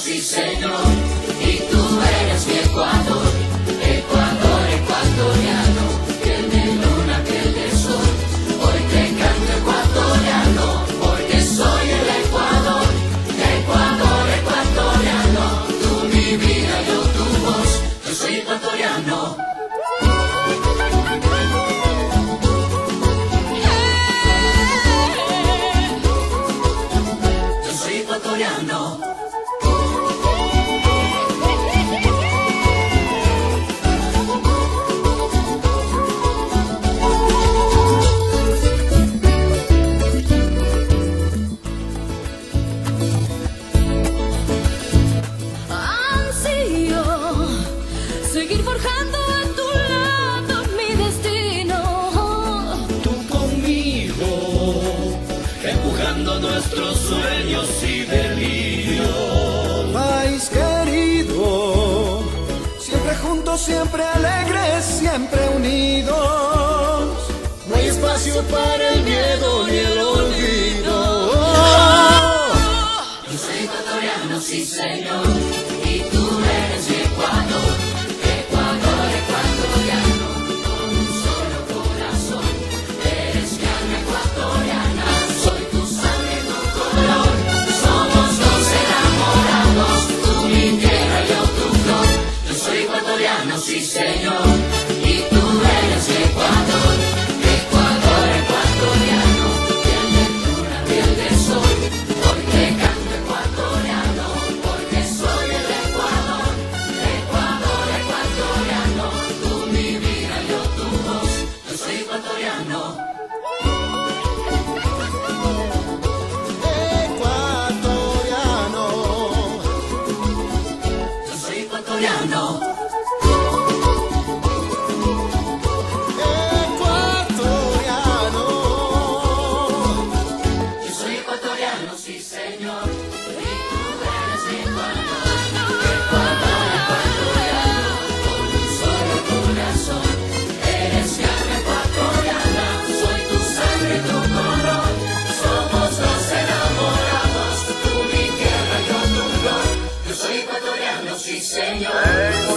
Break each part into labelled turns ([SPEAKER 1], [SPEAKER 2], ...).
[SPEAKER 1] sí señor, y tú eres mi Ecuador
[SPEAKER 2] nuestros sueños y delirios. País querido, siempre juntos, siempre alegres, siempre unidos. No hay espacio para el miedo ni el olvido.
[SPEAKER 1] Yo soy ecuatoriano, sí señor,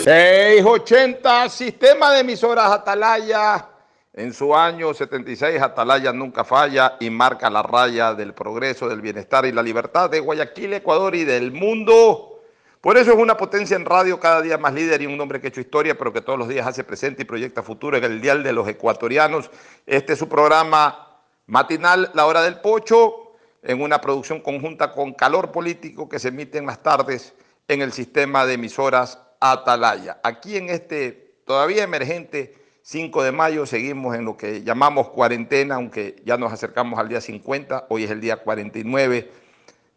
[SPEAKER 3] 680, sistema de emisoras Atalaya, En su año 76, Atalaya nunca falla y marca la raya del progreso, del bienestar y la libertad de Guayaquil, Ecuador y del mundo. Por eso es una potencia en radio cada día más líder y un hombre que ha hecho historia, pero que todos los días hace presente y proyecta futuro en el Dial de los Ecuatorianos. Este es su programa matinal, La Hora del Pocho, en una producción conjunta con Calor Político que se emite en las tardes en el sistema de emisoras Atalaya. Aquí en este todavía emergente 5 de mayo seguimos en lo que llamamos cuarentena, aunque ya nos acercamos al día 50, hoy es el día 49,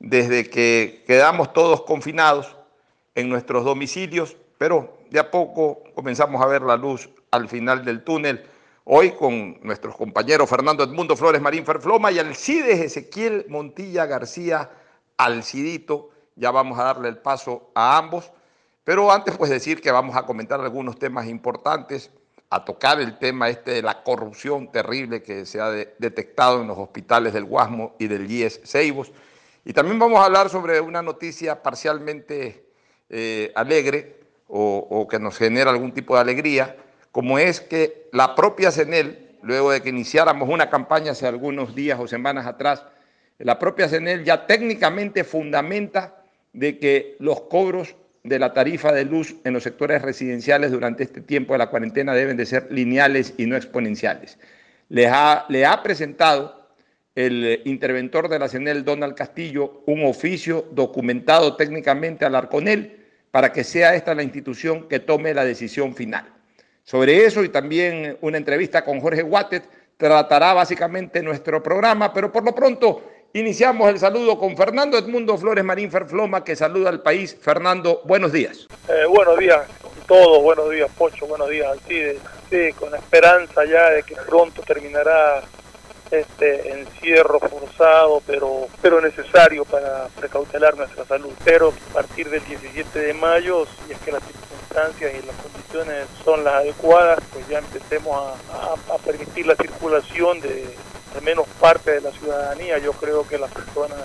[SPEAKER 3] desde que quedamos todos confinados en nuestros domicilios, pero de a poco comenzamos a ver la luz al final del túnel. Hoy con nuestros compañeros Fernando Edmundo Flores Marín Ferfloma y Alcides Ezequiel Montilla García Alcidito. Ya vamos a darle el paso a ambos. Pero antes pues decir que vamos a comentar algunos temas importantes a tocar el tema este de la corrupción terrible que se ha detectado en los hospitales del Guasmo y del IES Ceibos. Y también vamos a hablar sobre una noticia parcialmente eh, alegre o, que nos genera algún tipo de alegría, como es que la propia CENEL, luego de que iniciáramos una campaña hace algunos días o semanas atrás, la propia CENEL ya técnicamente fundamenta de que los cobros de la tarifa de luz en los sectores residenciales durante este tiempo de la cuarentena deben de ser lineales y no exponenciales. Le ha, le ha presentado el interventor de la CENEL, Donald Castillo, un oficio documentado técnicamente al Arconel para que sea esta la institución que tome la decisión final. Sobre eso y también una entrevista con Jorge Wattet tratará básicamente nuestro programa, pero por lo pronto Iniciamos el saludo con Fernando Edmundo Flores Marín Ferfloma, que saluda al país. Fernando, buenos días.
[SPEAKER 4] Eh, buenos días con todos, buenos días Pocho, buenos días Alcides. Sí, con esperanza ya de que pronto terminará este encierro forzado, pero, pero necesario para precautelar nuestra salud. Pero a partir del 17 de mayo, si es que las circunstancias y las condiciones son las adecuadas, pues ya empecemos a, a, a permitir la circulación de al menos parte de la ciudadanía. Yo creo que las personas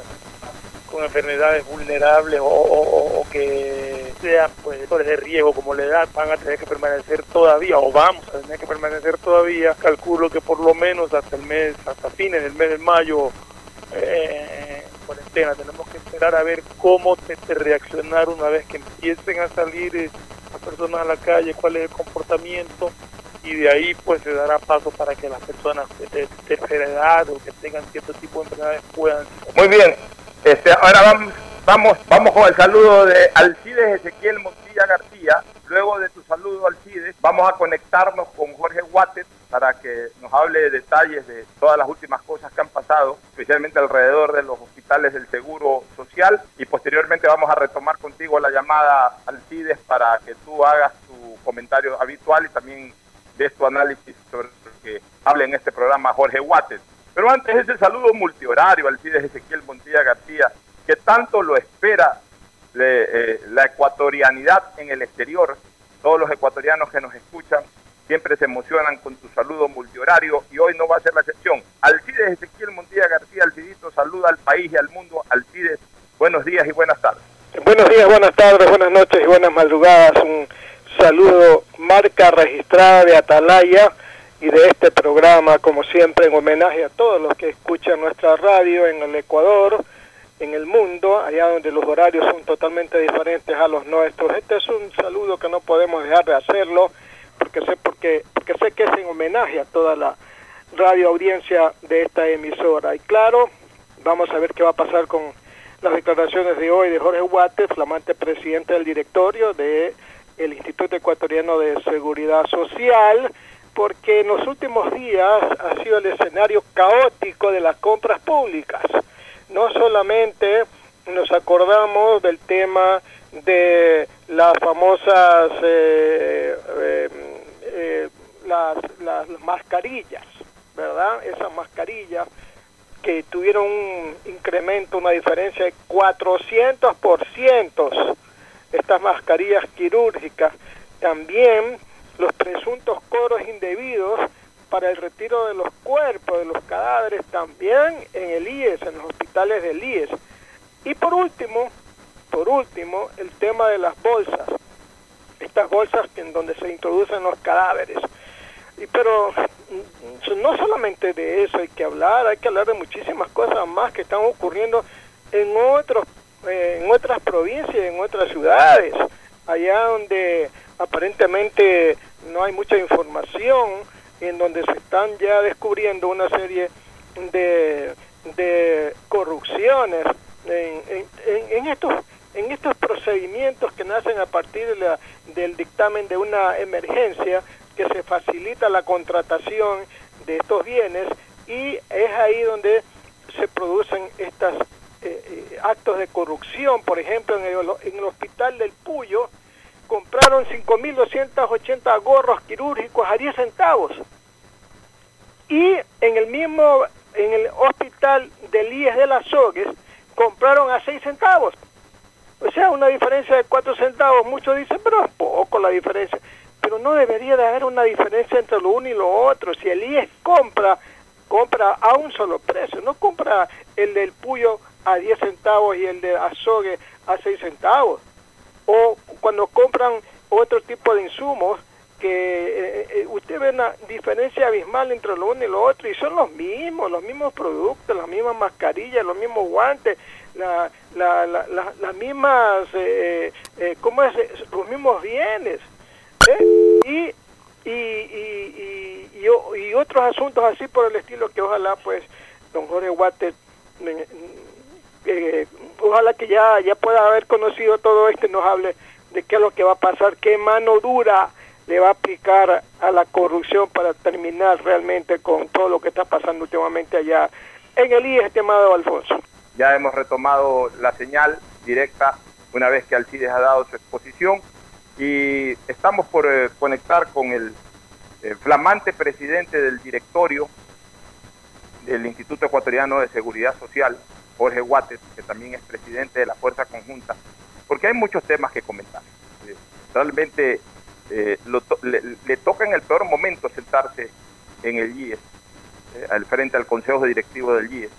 [SPEAKER 4] con enfermedades vulnerables o, que sean pues de riesgo como la edad van a tener que permanecer todavía o vamos a tener que permanecer todavía calculo que por lo menos hasta el mes hasta fines del mes de mayo eh, cuarentena tenemos que esperar a ver cómo te, te reaccionar una vez que empiecen a salir eh, las personas a la calle cuál es el comportamiento y de ahí pues se dará paso para que las personas de tercera edad o que tengan cierto tipo de enfermedades puedan.
[SPEAKER 3] Muy bien, este, ahora vamos, vamos, vamos con el saludo de Alcides Ezequiel Montilla García. Luego de tu saludo, Alcides, vamos a conectarnos con Jorge Guatet para que nos hable de detalles de todas las últimas cosas que han pasado, especialmente alrededor de los del Seguro Social. Y posteriormente vamos a retomar contigo la llamada Alcides para que tú hagas tu comentario habitual y también de tu análisis sobre lo que habla en este programa Jorge Wates. Pero antes ese saludo multihorario al CIDES Ezequiel Montilla García, que tanto lo espera le, eh, la ecuatorianidad en el exterior. Todos los ecuatorianos que nos escuchan siempre se emocionan con tu saludo multihorario y hoy no va a ser la excepción. Alcides Ezequiel Montilla García, Alcidito, saluda al país y al mundo. Alcides, buenos días y buenas tardes.
[SPEAKER 4] Buenos días, buenas tardes, buenas noches y buenas madrugadas. Un saludo marca registrada de Atalaya y de este programa, como siempre, en homenaje a todos los que escuchan nuestra radio en el Ecuador, en el mundo, allá donde los horarios son totalmente diferentes a los nuestros. Este es un saludo que no podemos dejar de hacerlo, porque sé, porque, porque sé que es en homenaje a toda la radio audiencia de esta emisora. Y claro, vamos a ver qué va a pasar con las declaraciones de hoy de Jorge Guate, flamante presidente del directorio de el Instituto Ecuatoriano de Seguridad Social, porque en los últimos días ha sido el escenario caótico de las compras públicas. No solamente nos acordamos del tema de las famosas eh, eh, eh, las, las mascarillas, ¿verdad? Esas mascarillas que tuvieron un incremento, una diferencia de 400% estas mascarillas quirúrgicas, también los presuntos coros indebidos para el retiro de los cuerpos, de los cadáveres, también en el IES, en los hospitales del IES. Y por último, por último, el tema de las bolsas, estas bolsas en donde se introducen los cadáveres. Y pero mm, no solamente de eso hay que hablar, hay que hablar de muchísimas cosas más que están ocurriendo en otros eh, en otras provincias, en otras ciudades, allá donde aparentemente no hay mucha información, en donde se están ya descubriendo una serie de, de corrupciones en, en, en estos en estos procedimientos que nacen a partir del dictamen de una emergencia que se facilita la contratación de estos bienes y es ahí donde se producen estos eh, eh, actos de corrupción. Por ejemplo, en el, en el hospital del Puyo compraron 5.280 gorros quirúrgicos a 10 centavos. Y en el mismo, en el hospital del IES de las Sogues, compraron a 6 centavos. O sea, una diferencia de 4 centavos. Muchos dicen, pero es poco la diferencia. Pero no debería de haber una diferencia entre lo uno y lo otro. Si el IES compra, compra a un solo precio. No compra el del Puyo a 10 centavos y el de Azogue a 6 centavos. O cuando compran otro tipo de insumos, que eh, eh, usted ve una diferencia abismal entre lo uno y lo otro y son los mismos, los mismos productos, las mismas mascarillas, los mismos guantes, la, la, la, las mismas, eh, eh, ¿cómo es? Los mismos bienes. ¿eh? Y, y, y, y, y, otros asuntos así por el estilo que ojalá pues don Jorge Guate eh, ojalá que ya, ya pueda haber conocido todo esto y nos hable de qué es lo que va a pasar, qué mano dura le va a aplicar a la corrupción para terminar realmente con todo lo que está pasando últimamente allá en el IES, estimado Alfonso.
[SPEAKER 3] Ya hemos retomado la señal directa una vez que Alcides ha dado su exposición y estamos por eh, conectar con el eh, flamante presidente del directorio del Instituto Ecuatoriano de Seguridad Social, Jorge Guates, que también es presidente de la Fuerza Conjunta, porque hay muchos temas que comentar. Eh, realmente lo to le, toca en el peor momento sentarse en el IES, al frente al Consejo Directivo del IES,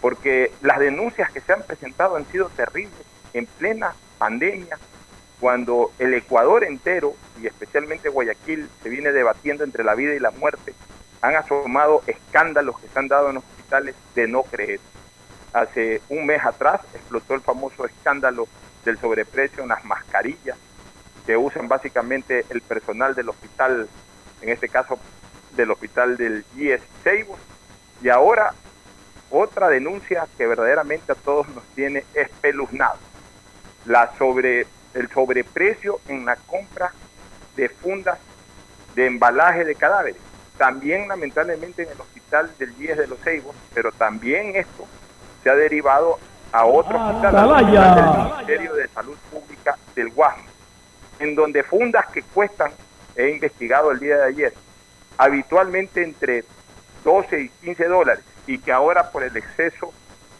[SPEAKER 3] porque las denuncias que se han presentado han sido terribles en plena pandemia, cuando el Ecuador entero, y especialmente Guayaquil, se viene debatiendo entre la vida y la muerte, han asomado escándalos que se han dado en hospitales de no creer. Hace un mes atrás explotó el famoso escándalo del sobreprecio en las mascarillas, que usan básicamente el personal del hospital, en este caso del hospital del IES Seibo. Y ahora otra denuncia que verdaderamente a todos nos tiene espeluznados. La sobre, el sobreprecio en la compra de fundas de embalaje de cadáveres. También lamentablemente en el hospital del IES de los Seibos, pero también esto se ha derivado a otro
[SPEAKER 5] Ah,
[SPEAKER 3] hospital, al hospital del Ministerio de Salud Pública del Guasmo en donde fundas que cuestan, he investigado el día de ayer, habitualmente entre 12 y 15 dólares y que ahora por el exceso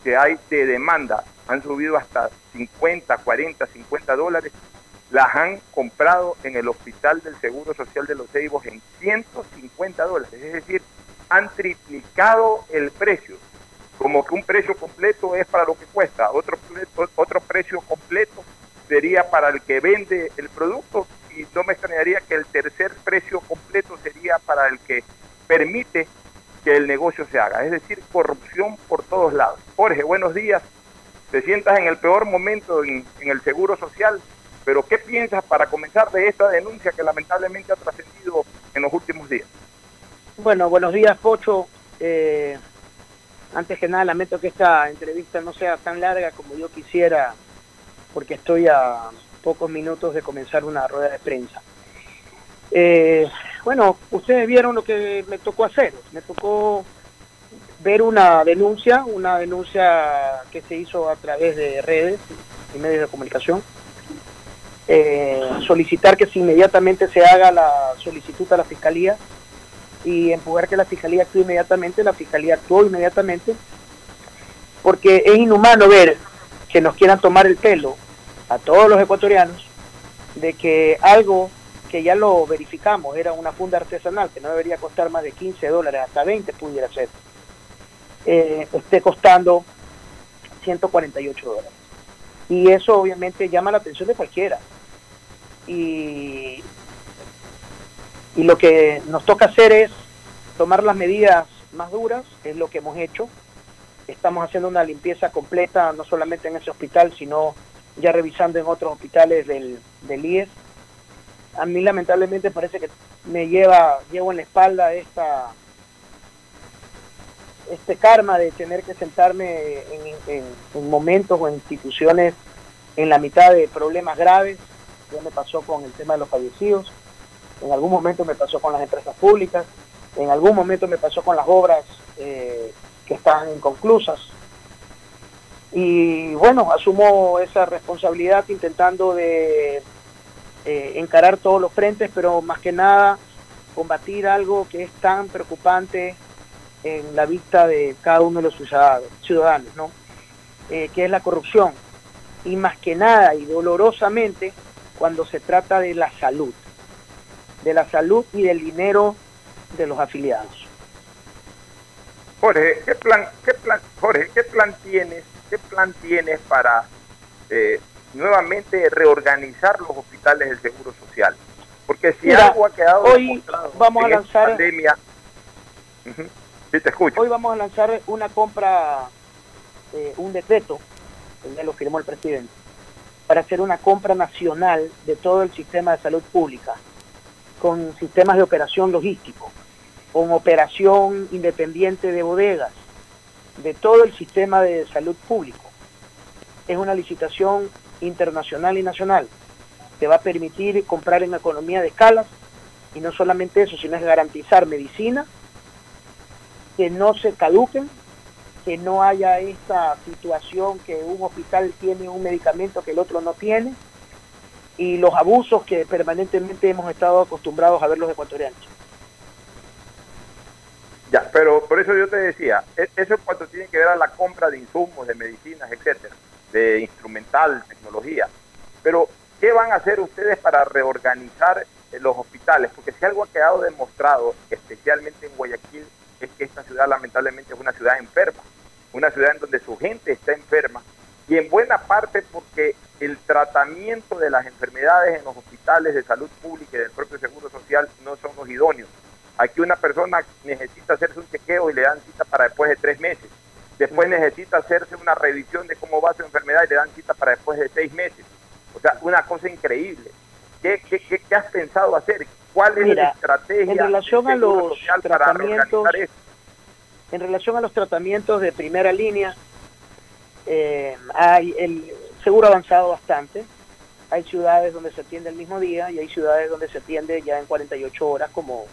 [SPEAKER 3] que hay de demanda han subido hasta 50, 40, 50 dólares, las han comprado en el Hospital del Seguro Social de los Ceibos en 150 dólares, es decir, han triplicado el precio, como que un precio completo es para lo que cuesta, otro, otro precio completo sería para el que vende el producto y no me extrañaría que el tercer precio completo sería para el que permite que el negocio se haga. Es decir, corrupción por todos lados. Jorge, buenos días. Te sientas en el peor momento en, el seguro social, pero ¿qué piensas para comenzar de esta denuncia que lamentablemente ha trascendido en los últimos días?
[SPEAKER 6] Bueno, buenos días, Pocho. Eh, antes que nada, lamento que esta entrevista no sea tan larga como yo quisiera porque estoy a pocos minutos de comenzar una rueda de prensa. Eh, bueno, ustedes vieron lo que me tocó hacer. Me tocó ver una denuncia, una denuncia que se hizo a través de redes y medios de comunicación. Eh, solicitar que si inmediatamente se haga la solicitud a la Fiscalía y empujar que la Fiscalía actúe inmediatamente, la Fiscalía actuó inmediatamente, porque es inhumano ver que nos quieran tomar el pelo a todos los ecuatorianos de que algo que ya lo verificamos era una funda artesanal que no debería costar más de 15 dólares, hasta 20 pudiera ser, eh, esté costando 148 dólares. Y eso obviamente llama la atención de cualquiera. Y, y lo que nos toca hacer es tomar las medidas más duras, es lo que hemos hecho. Estamos haciendo una limpieza completa, no solamente en ese hospital, sino ya revisando en otros hospitales del, del IES. A mí lamentablemente parece que me lleva, llevo en la espalda esta este karma de tener que sentarme en, en- en momentos o en instituciones en la mitad de problemas graves. Ya me pasó con el tema de los fallecidos, en algún momento me pasó con las empresas públicas, en algún momento me pasó con las obras eh, que están inconclusas. Y bueno, asumo esa responsabilidad intentando de eh, encarar todos los frentes, pero más que nada combatir algo que es tan preocupante en la vista de cada uno de los ciudadanos, ¿no? Eh, que es la corrupción. Y más que nada y dolorosamente cuando se trata de la salud, de la salud y del dinero de los afiliados.
[SPEAKER 3] Jorge, ¿qué plan, qué plan, Jorge, qué plan tienes, qué plan tienes para eh, nuevamente reorganizar los hospitales del Seguro Social? Porque si
[SPEAKER 6] Mira,
[SPEAKER 3] algo ha quedado
[SPEAKER 6] hoy
[SPEAKER 3] demostrado
[SPEAKER 6] vamos a
[SPEAKER 3] en esta
[SPEAKER 6] lanzar-
[SPEAKER 3] pandemia, sí te escucho.
[SPEAKER 6] Hoy vamos a lanzar una compra, eh, un decreto, ya lo firmó el presidente, para hacer una compra nacional de todo el sistema de salud pública, con sistemas de operación logístico, con operación independiente de bodegas, de todo el sistema de salud público. Es una licitación internacional y nacional que va a permitir comprar en economía de escalas y no solamente eso, sino es garantizar medicina que no se caduquen, que no haya esta situación que un hospital tiene un medicamento que el otro no tiene y los abusos que permanentemente hemos estado acostumbrados a ver los ecuatorianos.
[SPEAKER 3] Ya, pero por eso yo te decía, e- eso es cuando tiene que ver a la compra de insumos, de medicinas, etcétera, de instrumental, tecnología. Pero, ¿qué van a hacer ustedes para reorganizar eh, los hospitales? Porque si algo ha quedado demostrado, especialmente en Guayaquil, es que esta ciudad lamentablemente es una ciudad enferma, una ciudad en donde su gente está enferma y en buena parte porque el tratamiento de las enfermedades en los hospitales de salud pública y del propio Seguro Social no son los idóneos. Aquí una persona necesita hacerse un chequeo y le dan cita para después de tres meses. Después necesita hacerse una revisión de cómo va su enfermedad y le dan cita para después de seis meses. O sea, una cosa increíble. ¿Qué, qué, qué, qué has pensado hacer? ¿Cuál es
[SPEAKER 6] Mira,
[SPEAKER 3] la estrategia
[SPEAKER 6] en relación a los tratamientos-? En relación a los tratamientos de primera línea, eh, hay el seguro ha avanzado bastante. Hay ciudades donde se atiende el mismo día y hay ciudades donde se atiende ya en 48 horas como,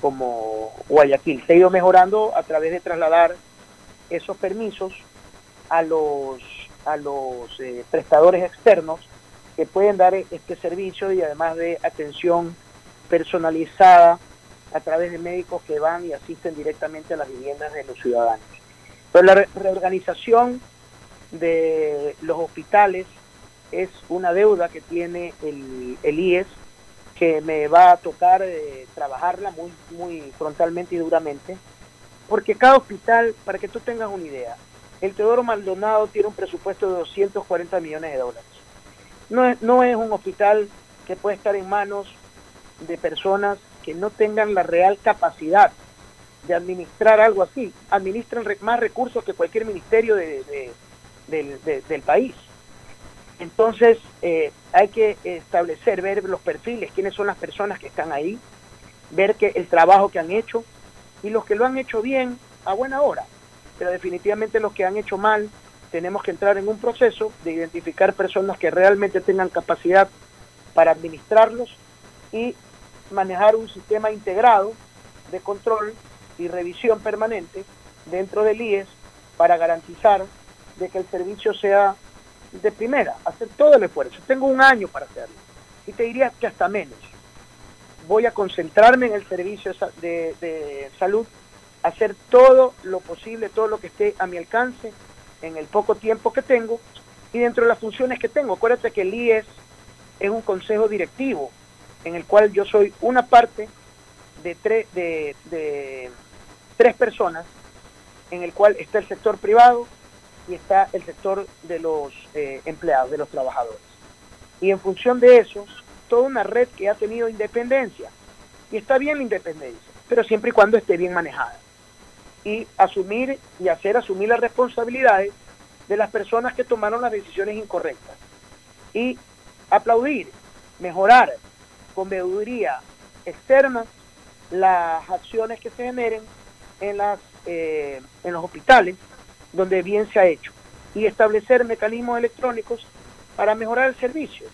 [SPEAKER 6] como Guayaquil. Se ha ido mejorando a través de trasladar esos permisos a los, a los eh, prestadores externos que pueden dar este servicio y además de atención personalizada a través de médicos que van y asisten directamente a las viviendas de los ciudadanos. Pero la re- reorganización de los hospitales es una deuda que tiene el, el IES que me va a tocar eh, trabajarla muy, muy frontalmente y duramente, porque cada hospital, para que tú tengas una idea, el Teodoro Maldonado tiene un presupuesto de 240 millones de dólares. No es, no es un hospital que puede estar en manos de personas que no tengan la real capacidad de administrar algo así. Administran más recursos que cualquier ministerio de- de- del, de- del país. Entonces, eh, hay que establecer, ver los perfiles, quiénes son las personas que están ahí, ver que el trabajo que han hecho y los que lo han hecho bien a buena hora. Pero definitivamente los que han hecho mal, tenemos que entrar en un proceso de identificar personas que realmente tengan capacidad para administrarlos y manejar un sistema integrado de control y revisión permanente dentro del IES para garantizar de que el servicio sea de primera, hacer todo el esfuerzo. Tengo un año para hacerlo y te diría que hasta menos. Voy a concentrarme en el servicio de de, salud, hacer todo lo posible, todo lo que esté a mi alcance en el poco tiempo que tengo y dentro de las funciones que tengo. Acuérdate que el IES es un consejo directivo en el cual yo soy una parte de, tre- de tres personas, en el cual está el sector privado y está el sector de los eh, empleados, de los trabajadores. Y en función de eso, toda una red que ha tenido independencia. Y está bien la independencia. pero siempre y cuando esté bien manejada. Y asumir y hacer asumir las responsabilidades de las personas que tomaron las decisiones incorrectas. Y aplaudir, mejorar con veeduría externa las acciones que se generen en, las, eh, en los hospitales donde bien se ha hecho y establecer mecanismos electrónicos para mejorar el servicio,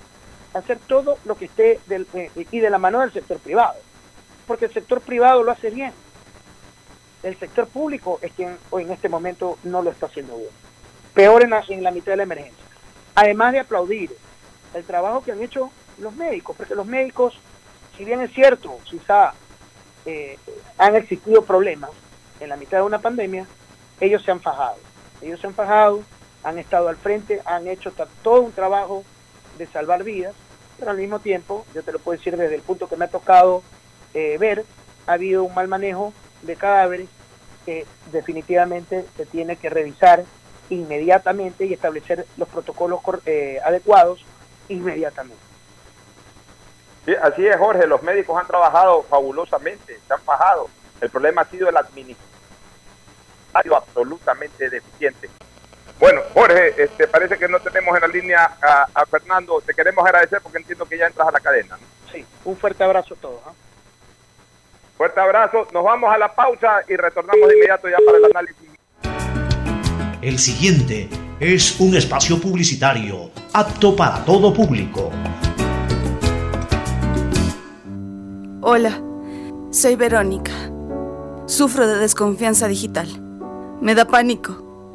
[SPEAKER 6] hacer todo lo que esté del, eh, y de la mano del sector privado, porque el sector privado lo hace bien, el sector público es quien hoy en este momento no lo está haciendo bien, peor en la, en la mitad de la emergencia. Además de aplaudir el trabajo que han hecho los médicos, porque los médicos, si bien es cierto, quizá eh, han existido problemas en la mitad de una pandemia, ellos se han fajado. Ellos se han fajado, han estado al frente, han hecho todo un trabajo de salvar vidas, pero al mismo tiempo, yo te lo puedo decir desde el punto que me ha tocado eh, ver, ha habido un mal manejo de cadáveres que definitivamente se tiene que revisar inmediatamente y establecer los protocolos eh, adecuados inmediatamente.
[SPEAKER 3] Sí, así es, Jorge. Los médicos han trabajado fabulosamente, se han fajado. El problema ha sido el administrativo absolutamente deficiente. Bueno, Jorge, este, parece que no tenemos en la línea a, Fernando. Te queremos agradecer porque entiendo que ya entras a la cadena.
[SPEAKER 6] Sí, un fuerte abrazo a todos. ¿ah?
[SPEAKER 3] Fuerte abrazo. Nos vamos a la pausa y retornamos de inmediato ya para el análisis.
[SPEAKER 7] El siguiente es un espacio publicitario apto para todo público.
[SPEAKER 5] Hola, soy Verónica. Sufro de desconfianza digital. Me da pánico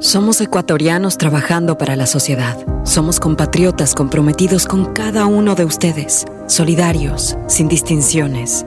[SPEAKER 8] Somos ecuatorianos trabajando para la sociedad. Somos compatriotas comprometidos con cada uno de ustedes, solidarios, sin distinciones.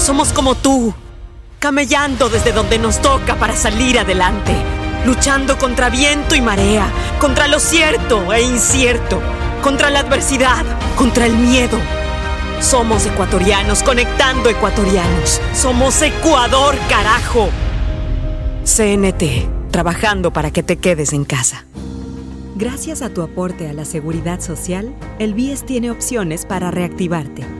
[SPEAKER 8] Somos como tú, camellando desde donde nos toca para salir adelante, luchando contra viento y marea, contra lo cierto e incierto, contra la adversidad, contra el miedo. Somos ecuatorianos conectando ecuatorianos. Somos Ecuador, carajo. CNT, trabajando para que te quedes en casa.
[SPEAKER 9] Gracias a tu aporte a la seguridad social, el BIES tiene opciones para reactivarte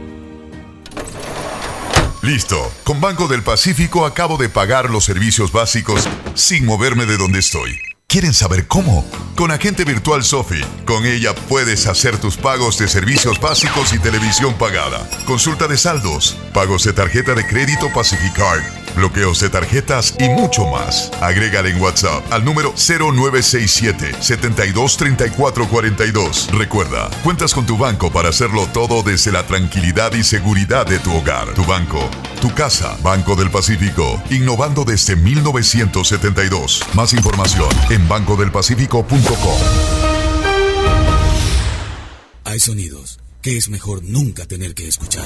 [SPEAKER 10] Listo. Con Banco del Pacífico acabo de pagar los servicios básicos sin moverme de donde estoy. ¿Quieren saber cómo? Con Agente Virtual Sofi. Con ella puedes hacer tus pagos de servicios básicos y televisión pagada. Consulta de saldos, pagos de tarjeta de crédito Pacificard bloqueos de tarjetas y mucho más. Agrégale en WhatsApp al número 0967 723442. Recuerda, cuentas con tu banco para hacerlo todo desde la tranquilidad y seguridad de tu hogar. Tu banco, tu casa, Banco del Pacífico, innovando desde 1972. Más información en bancodelpacifico.com.
[SPEAKER 11] Hay sonidos que es mejor nunca tener que escuchar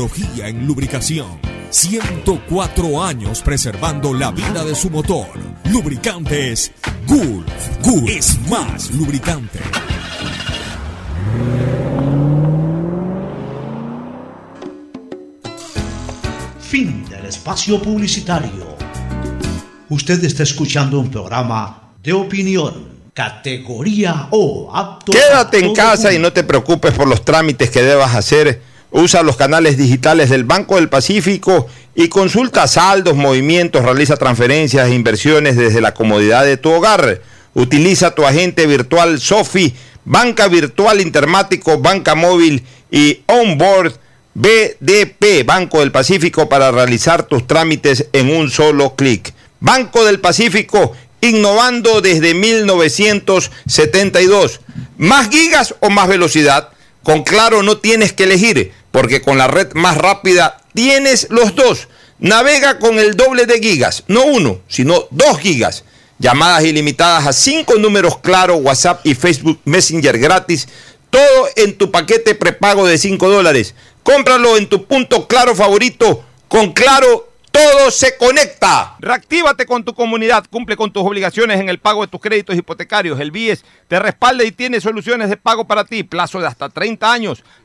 [SPEAKER 11] en lubricación. 104 años preservando la vida de su motor. Lubricantes Gulf. Gulf es más lubricante.
[SPEAKER 7] Fin del espacio publicitario. Usted está escuchando un programa de opinión, categoría O, apto
[SPEAKER 3] Quédate en casa y no te preocupes por los trámites que debas hacer. Usa los canales digitales del Banco del Pacífico y consulta saldos, movimientos, realiza transferencias e inversiones desde la comodidad de tu hogar. Utiliza tu agente virtual Sofi, banca virtual intermático, banca móvil y onboard BDP, Banco del Pacífico, para realizar tus trámites en un solo clic. Banco del Pacífico, innovando desde 1972. ¿Más gigas o más velocidad? Con Claro no tienes que elegir, porque con la red más rápida tienes los dos. Navega con el doble de gigas, no uno, sino dos gigas. Llamadas ilimitadas a cinco números Claro, WhatsApp y Facebook Messenger gratis. Todo en tu paquete prepago de 5 dólares. Cómpralo en tu punto Claro favorito. Con Claro todo se conecta. Reactívate con tu comunidad, cumple con tus obligaciones en el pago de tus créditos hipotecarios. El BIES te respalda y tiene soluciones de pago para ti, plazo de hasta 30 años.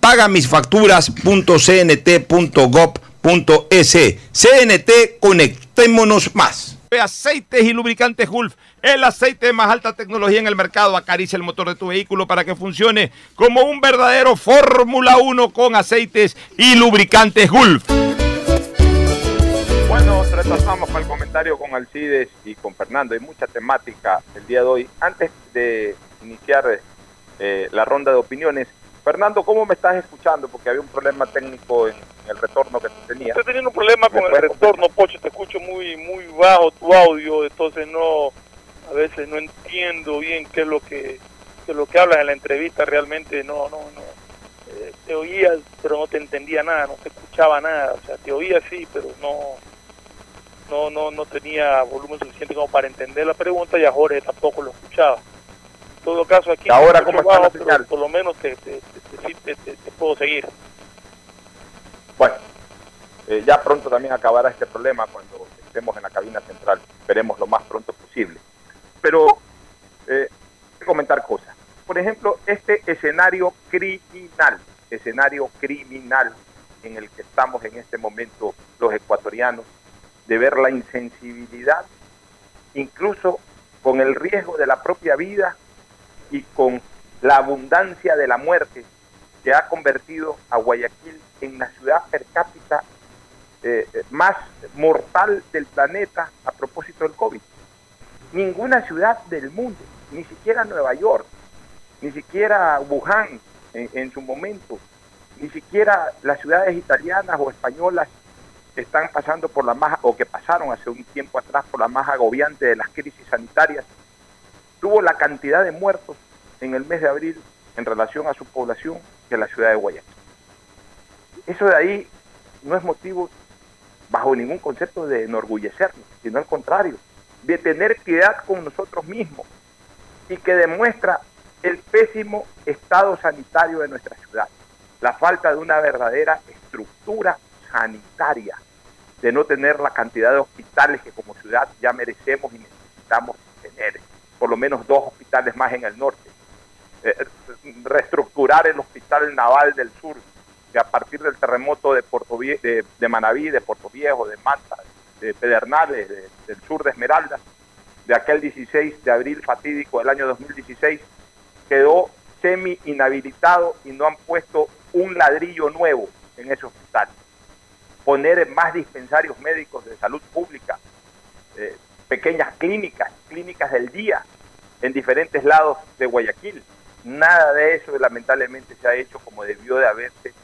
[SPEAKER 3] pagamisfacturas.cnt.gov.es. CNT, conectémonos más. Aceites y lubricantes Gulf, el aceite de más alta tecnología en el mercado. Acaricia el motor de tu vehículo para que funcione como un verdadero Fórmula 1 con aceites y lubricantes Gulf. Bueno, retrasamos para el comentario con Alcides y con Fernando. Hay mucha temática el día de hoy. Antes de iniciar eh, la ronda de opiniones, Fernando, ¿cómo me estás escuchando? Porque había un problema técnico en, en el retorno que tú tenías.
[SPEAKER 4] Estoy teniendo un problema
[SPEAKER 3] ¿Me
[SPEAKER 4] con el retorno, Pocho, te escucho muy muy bajo tu audio, entonces no, a veces no entiendo bien qué es lo que, qué es lo que hablas en la entrevista, realmente no, no, no, Eh, te oía, pero no te entendía nada, no te escuchaba nada, o sea, te oía sí, pero no, no, no, no tenía volumen suficiente como para entender la pregunta y a Jorge tampoco lo escuchaba. Todo caso aquí
[SPEAKER 3] ¿Y ahora cómo está la señal?
[SPEAKER 4] por lo menos te, puedo seguir.
[SPEAKER 3] Bueno, eh, ya pronto también acabará este problema cuando estemos en la cabina central. Esperemos lo más pronto posible. Pero, eh, comentar cosas. Por ejemplo, este escenario criminal, escenario criminal en el que estamos en este momento los ecuatorianos, de ver la insensibilidad, incluso con el riesgo de la propia vida y con la abundancia de la muerte que ha convertido a Guayaquil en la ciudad per cápita eh, eh, más mortal del planeta a propósito del COVID. Ninguna ciudad del mundo, ni siquiera Nueva York, ni siquiera Wuhan en, su momento, ni siquiera las ciudades italianas o españolas están pasando por la más, o que pasaron hace un tiempo atrás por la más agobiante de las crisis sanitarias, tuvo la cantidad de muertos en el mes de abril en relación a su población que la ciudad de Guayaquil. Eso de ahí no es motivo bajo ningún concepto de enorgullecernos, sino al contrario, de tener piedad con nosotros mismos y que demuestra el pésimo estado sanitario de nuestra ciudad, la falta de una verdadera estructura sanitaria, de no tener la cantidad de hospitales que como ciudad ya merecemos y necesitamos tener, por lo menos dos hospitales más en el norte, Eh, reestructurar el hospital naval del sur, que a partir del terremoto de, Puerto Vie- de, de Manaví, de Puerto Viejo, de Manta, de Pedernales, de- del sur de Esmeraldas, de aquel 16 de abril fatídico del año 2016, quedó semi inhabilitado y no han puesto un ladrillo nuevo en ese hospital. Poner más dispensarios médicos de salud pública, pequeñas clínicas, clínicas del día en diferentes lados de Guayaquil. Nada de eso lamentablemente se ha hecho como debió de haberse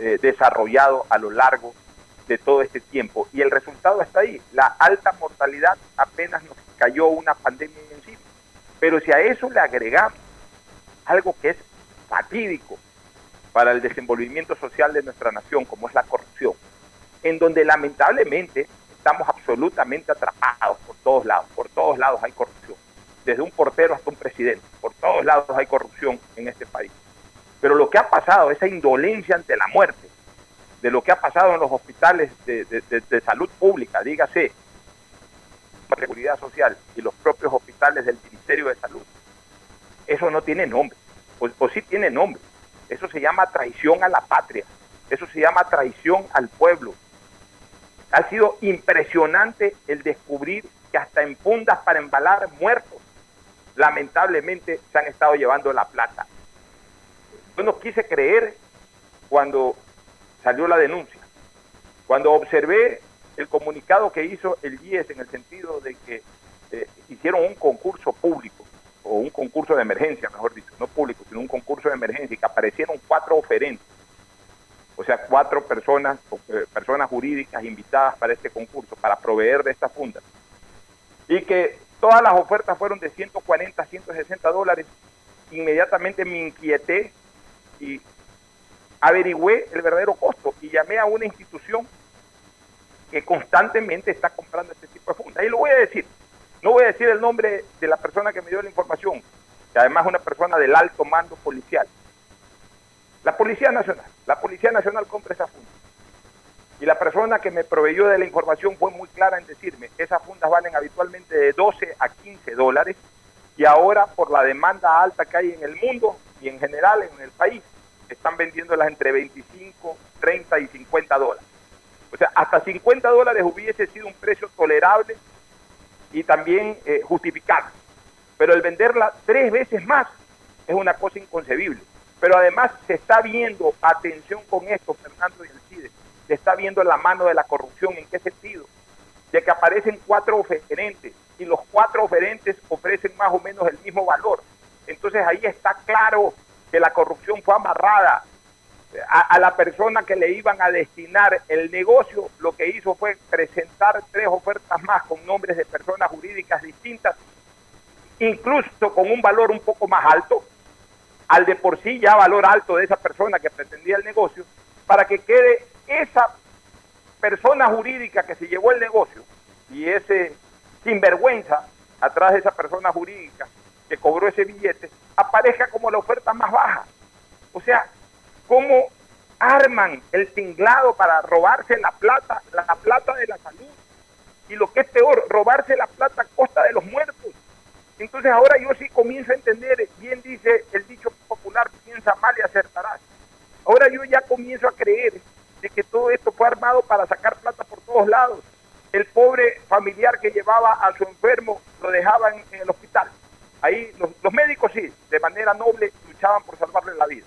[SPEAKER 3] eh, desarrollado a lo largo de todo este tiempo. Y el resultado está ahí. La alta mortalidad apenas nos cayó una pandemia encima. Pero si a eso le agregamos algo que es fatídico para el desenvolvimiento social de nuestra nación, como es la corrupción, en donde lamentablemente estamos absolutamente atrapados por todos lados, por todos lados hay corrupción, desde un portero hasta un presidente, por todos lados hay corrupción en este país. Pero lo que ha pasado, esa indolencia ante la muerte, de lo que ha pasado en los hospitales de, de- de- de salud pública, dígase, seguridad social y los propios hospitales del Ministerio de Salud, eso no tiene nombre, o, o sí tiene nombre. Eso se llama traición a la patria, eso se llama traición al pueblo. Ha sido impresionante el descubrir que hasta en fundas para embalar muertos, lamentablemente se han estado llevando la plata. Yo no quise creer cuando salió la denuncia, cuando observé el comunicado que hizo el IES en el sentido de que eh, hicieron un concurso público, o un concurso de emergencia, mejor dicho, no público, sino un concurso de emergencia, y que aparecieron cuatro oferentes, o sea, cuatro personas, eh, personas jurídicas invitadas para este concurso, para proveer de esta funda, y que todas las ofertas fueron de 140, 160 dólares, inmediatamente me inquieté y averigüé el verdadero costo y llamé a una institución que constantemente está comprando este tipo de fundas. Y lo voy a decir, no voy a decir el nombre de la persona que me dio la información, que además es una persona del alto mando policial. La Policía Nacional, la Policía Nacional compra esa funda. Y la persona que me proveyó de la información fue muy clara en decirme esas fundas valen habitualmente de 12 a 15 dólares y ahora por la demanda alta que hay en el mundo y en general en el país, están vendiéndolas entre 25, 30 y 50 dólares. O sea, hasta 50 dólares hubiese sido un precio tolerable y también eh, justificable. Pero el venderla tres veces más es una cosa inconcebible. Pero además se está viendo, atención con esto, Fernando y Alcides, se está viendo la mano de la corrupción. ¿En qué sentido? De que aparecen cuatro oferentes y los cuatro oferentes ofrecen más o menos el mismo valor. Entonces ahí está claro que la corrupción fue amarrada a la persona que le iban a destinar el negocio, lo que hizo fue presentar tres ofertas más con nombres de personas jurídicas distintas, incluso con un valor un poco más alto, al de por sí ya valor alto de esa persona que pretendía el negocio, para que quede esa persona jurídica que se llevó el negocio y ese sinvergüenza atrás de esa persona jurídica que cobró ese billete, aparezca como la oferta más baja. O sea, cómo arman el tinglado para robarse la plata, la plata de la salud. Y lo que es peor, robarse la plata a costa de los muertos. Entonces ahora yo sí comienzo a entender, bien dice el dicho piensa mal y acertarás. Ahora yo ya comienzo a creer de que todo esto fue armado para sacar plata por todos lados. El pobre familiar que llevaba a su enfermo lo dejaban en el hospital. Ahí los, los médicos sí, de manera noble, luchaban por salvarle la vida.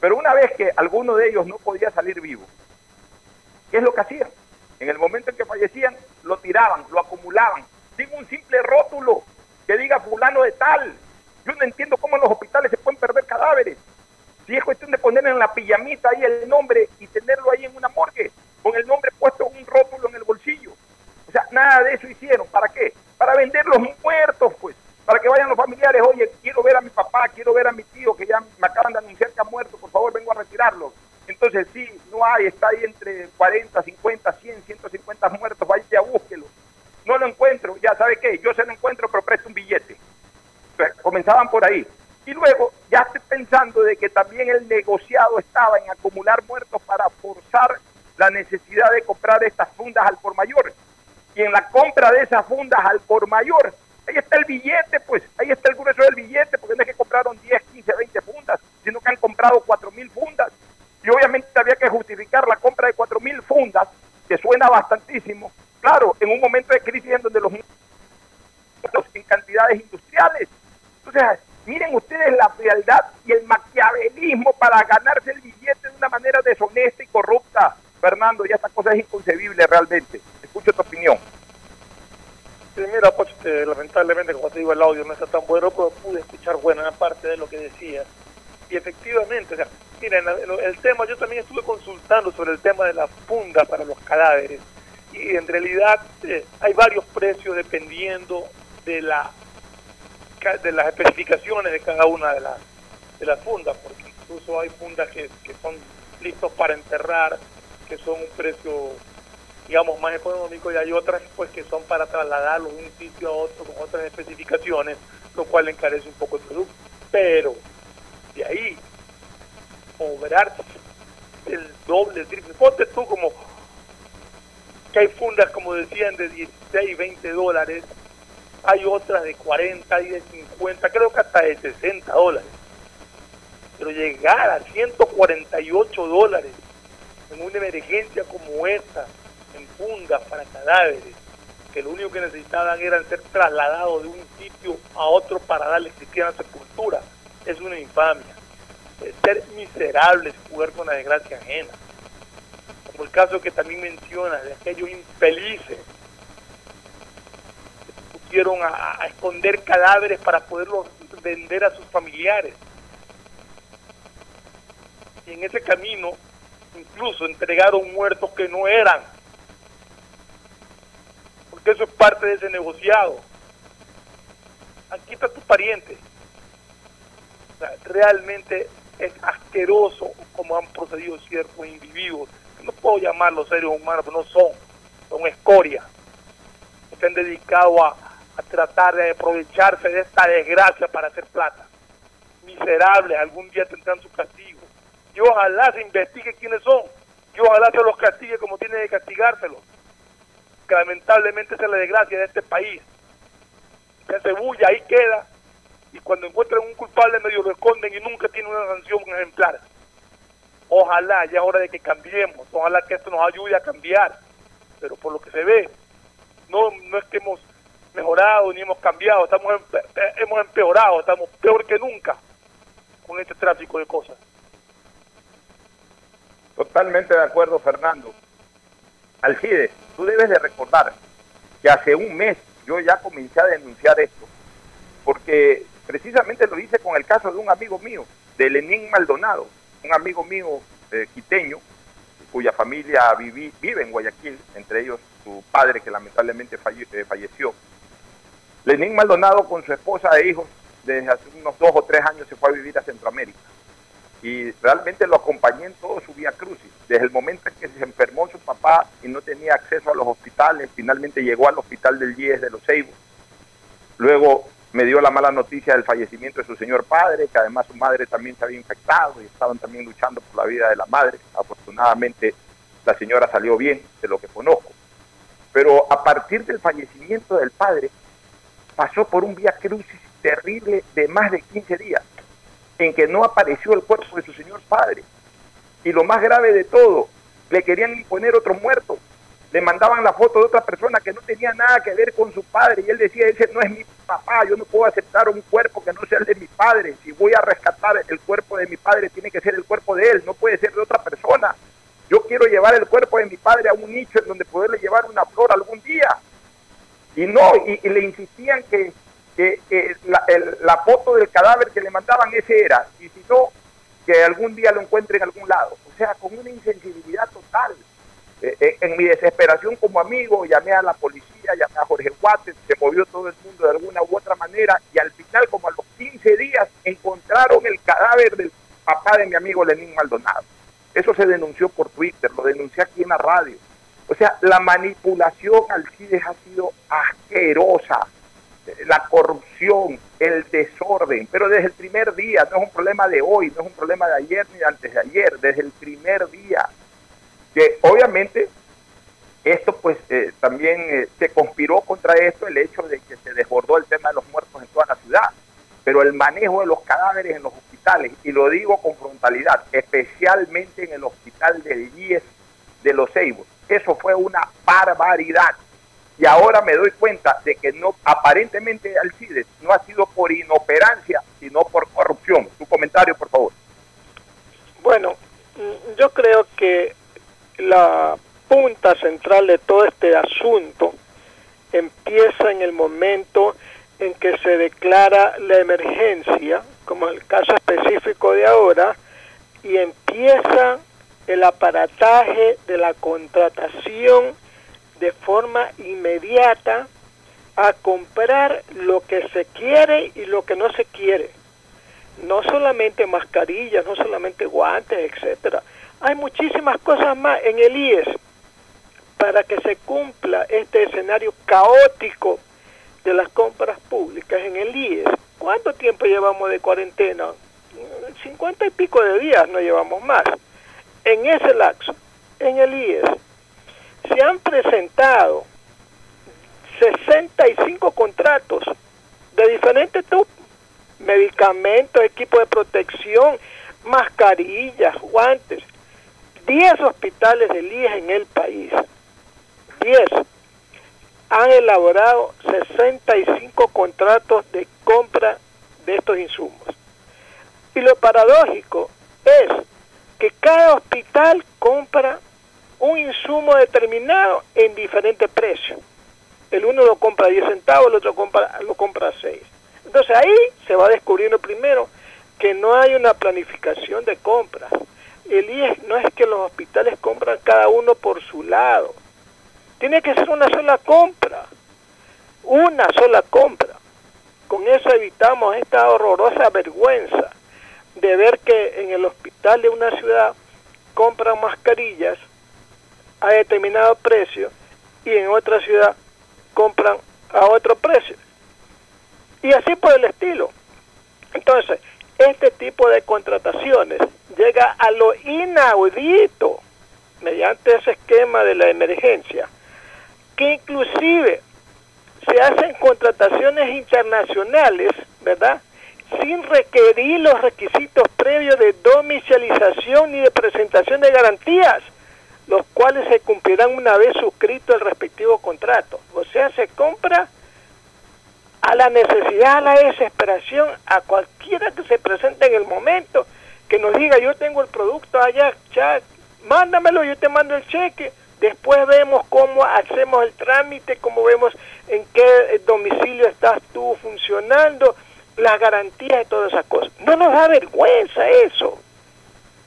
[SPEAKER 3] Pero una vez que alguno de ellos no podía salir vivo, ¿qué es lo que hacían? En el momento en que fallecían, lo tiraban, lo acumulaban, sin un simple rótulo que diga fulano de tal. Yo no entiendo cómo en los hospitales se pueden perder cadáveres. Si es cuestión de poner en la pijamita ahí el nombre y tenerlo ahí en una morgue, con el nombre puesto en un rótulo en el bolsillo. O sea, nada de eso hicieron. ¿Para qué? Para vender los muertos, pues. Para que vayan los familiares, oye, quiero ver a mi papá, quiero ver a mi tío, que ya me acaban de anunciar que ha muerto, por favor, vengo a retirarlo. Entonces, sí, no hay, está ahí entre 40, 50, 100, 150 muertos, vaya, búsquelo. No lo encuentro, ya sabe qué, yo se lo encuentro, pero presto un billete. Comenzaban por ahí. Y luego ya estoy pensando de que también el negociado estaba en acumular muertos para forzar la necesidad de comprar estas fundas al por mayor. Y en la compra de esas fundas al por mayor, ahí está el billete, pues, ahí está el grueso del billete, porque no es que compraron 10, 15, 20 fundas, sino que han comprado 4 mil fundas. Y obviamente había que justificar la compra de 4 mil fundas, que suena bastantísimo, Claro, en un momento de crisis en donde los en cantidades industriales. Entonces, miren ustedes la frialdad y el maquiavelismo para ganarse el billete de una manera deshonesta y corrupta. Fernando, ya esta cosa es inconcebible realmente. Escucho tu opinión.
[SPEAKER 12] Sí, mira, pues, este, lamentablemente, como te digo, el audio no está tan bueno, pero pude escuchar buena parte de lo que decías. Y efectivamente, o sea, miren, el, el tema, yo también estuve consultando sobre el tema de la funda para los cadáveres. Y en realidad eh, hay varios precios dependiendo de la de las especificaciones de cada una de las de las fundas, porque incluso hay fundas que, que son listos para enterrar, que son un precio digamos más económico y hay otras pues que son para trasladarlo de un sitio a otro con otras especificaciones, lo cual encarece un poco el producto. Pero de ahí cobrar el doble, el triple, ponte tú como que hay fundas como decían de 16, 20 dólares hay otras de 40 y de 50, creo que hasta de 60 dólares. Pero llegar a 148 dólares en una emergencia como esta, en fundas para cadáveres, que lo único que necesitaban era ser trasladados de un sitio a otro para darle cristiana sepultura, es una infamia. Ser miserables, jugar con la desgracia ajena. Como el caso que también menciona de aquellos infelices pusieron a, esconder cadáveres para poderlos vender a sus familiares. Y en ese camino incluso entregaron muertos que no eran. Porque eso es parte de ese negociado. Aquí está tu pariente. Realmente es asqueroso como han procedido ciertos individuos. No puedo llamarlos seres humanos, no son. Son escoria. Se han dedicado a, a tratar de aprovecharse de esta desgracia para hacer plata. Miserables, algún día tendrán su castigo. Y ojalá se investigue quiénes son. Y ojalá se los castigue como tiene que castigárselos. Que lamentablemente es la desgracia de este país. Se bulla, ahí queda. Y cuando encuentran un culpable medio lo esconden y nunca tiene una sanción ejemplar. Ojalá, ya es hora de que cambiemos. Ojalá que esto nos ayude a cambiar. Pero por lo que se ve, no, no es que hemos mejorado ni hemos cambiado, estamos empe hemos empeorado, estamos peor que nunca con este tráfico de cosas.
[SPEAKER 3] Totalmente de acuerdo, Fernando. Alcides, tú debes de recordar que hace un mes yo ya comencé a denunciar esto, porque precisamente lo hice con el caso de un amigo mío, de Lenín Maldonado, un amigo mío eh, quiteño, cuya familia viví, vive en Guayaquil, entre ellos su padre que lamentablemente falle, eh, falleció. Lenín Maldonado con su esposa e hijos desde hace unos dos o tres años se fue a vivir a Centroamérica y realmente lo acompañé en todo su vía crucis. Desde el momento en que se enfermó su papá y no tenía acceso a los hospitales, finalmente llegó al hospital del IES de Los Ceibos. Luego me dio la mala noticia del fallecimiento de su señor padre, que además su madre también se había infectado y estaban también luchando por la vida de la madre. Afortunadamente la señora salió bien, de lo que conozco. Pero a partir del fallecimiento del padre, pasó por un vía crucis terrible de más de 15 días en que no apareció el cuerpo de su señor padre. Y lo más grave de todo, le querían imponer otro muerto. Le mandaban la foto de otra persona que no tenía nada que ver con su padre y él decía, ese no es mi papá, yo no puedo aceptar un cuerpo que no sea el de mi padre. Si voy a rescatar el cuerpo de mi padre, tiene que ser el cuerpo de él, no puede ser de otra persona. Yo quiero llevar el cuerpo de mi padre a un nicho en donde poderle llevar una flor algún día. Y no, y, le insistían que que, la, el, foto del cadáver que le mandaban ese era, y si no, que algún día lo encuentre en algún lado. O sea, con una insensibilidad total. Eh, eh, en mi desesperación como amigo, llamé a la policía, llamé a Jorge Guates, se movió todo el mundo de alguna u otra manera, y al final, como a los 15 días, encontraron el cadáver del papá de mi amigo Lenín Maldonado. Eso se denunció por Twitter, lo denuncié aquí en la radio. O sea, la manipulación al CIDES ha sido asquerosa. La corrupción, el desorden, pero desde el primer día, no es un problema de hoy, no es un problema de ayer ni de antes de ayer, desde el primer día, que obviamente esto pues eh, también eh, se conspiró contra esto el hecho de que se desbordó el tema de los muertos en toda la ciudad, pero el manejo de los cadáveres en los hospitales, y lo digo con frontalidad, especialmente en el hospital del IES de los Ceibos, eso fue una barbaridad y ahora me doy cuenta de que no aparentemente Alcides no ha sido por inoperancia, sino por corrupción. Tu comentario, por favor.
[SPEAKER 4] Bueno, yo creo que la punta central de todo este asunto empieza en el momento en que se declara la emergencia, como el caso específico de ahora, y empieza el aparataje de la contratación de forma inmediata a comprar lo que se quiere y lo que no se quiere. No solamente mascarillas, no solamente guantes, etcétera. Hay muchísimas cosas más en el IES para que se cumpla este escenario caótico de las compras públicas en el IES. ¿Cuánto tiempo llevamos de cuarentena? 50 y pico de días, no llevamos más. En ese lapso, en el IES, se han presentado 65 contratos de diferentes tipos, medicamentos, equipo de protección, mascarillas, guantes, 10 hospitales del IES en el país, 10 han elaborado 65 contratos de compra de estos insumos. Y lo paradójico es que cada hospital compra un insumo determinado en diferentes precios. El uno lo compra a 10 centavos, el otro compra, lo compra a 6. Entonces ahí se va descubriendo primero que no hay una planificación de compras. El IES no es que los hospitales compran cada uno por su lado. Tiene que ser una sola compra. Una sola compra. Con eso evitamos esta horrorosa vergüenza de ver que en el hospital de una ciudad compran mascarillas a determinado precio y en otra ciudad compran a otro precio. Y así por el estilo. Entonces, este tipo de contrataciones llega a lo inaudito mediante ese esquema de la emergencia, que inclusive se hacen contrataciones internacionales, ¿verdad? Sin requerir los requisitos previos de domiciliación ni de presentación de garantías los cuales se cumplirán una vez suscrito el respectivo contrato. O sea, se compra a la necesidad, a la desesperación, a cualquiera que se presente en el momento, que nos diga, yo tengo el producto allá, ya, mándamelo, yo te mando el cheque, después vemos cómo hacemos el trámite, cómo vemos en qué domicilio estás tú funcionando, las garantías de todas esas cosas. No nos da vergüenza eso.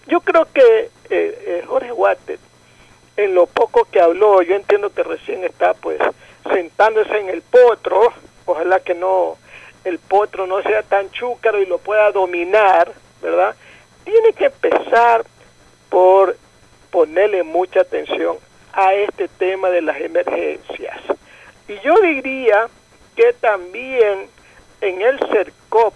[SPEAKER 4] Yo creo que eh, eh, Jorge en lo poco que habló, yo entiendo que recién está pues sentándose en el potro, ojalá que no el potro no sea tan chúcaro y lo pueda dominar, ¿verdad? Tiene que empezar por ponerle mucha atención a este tema de las emergencias. Y yo diría que también en el CERCOP,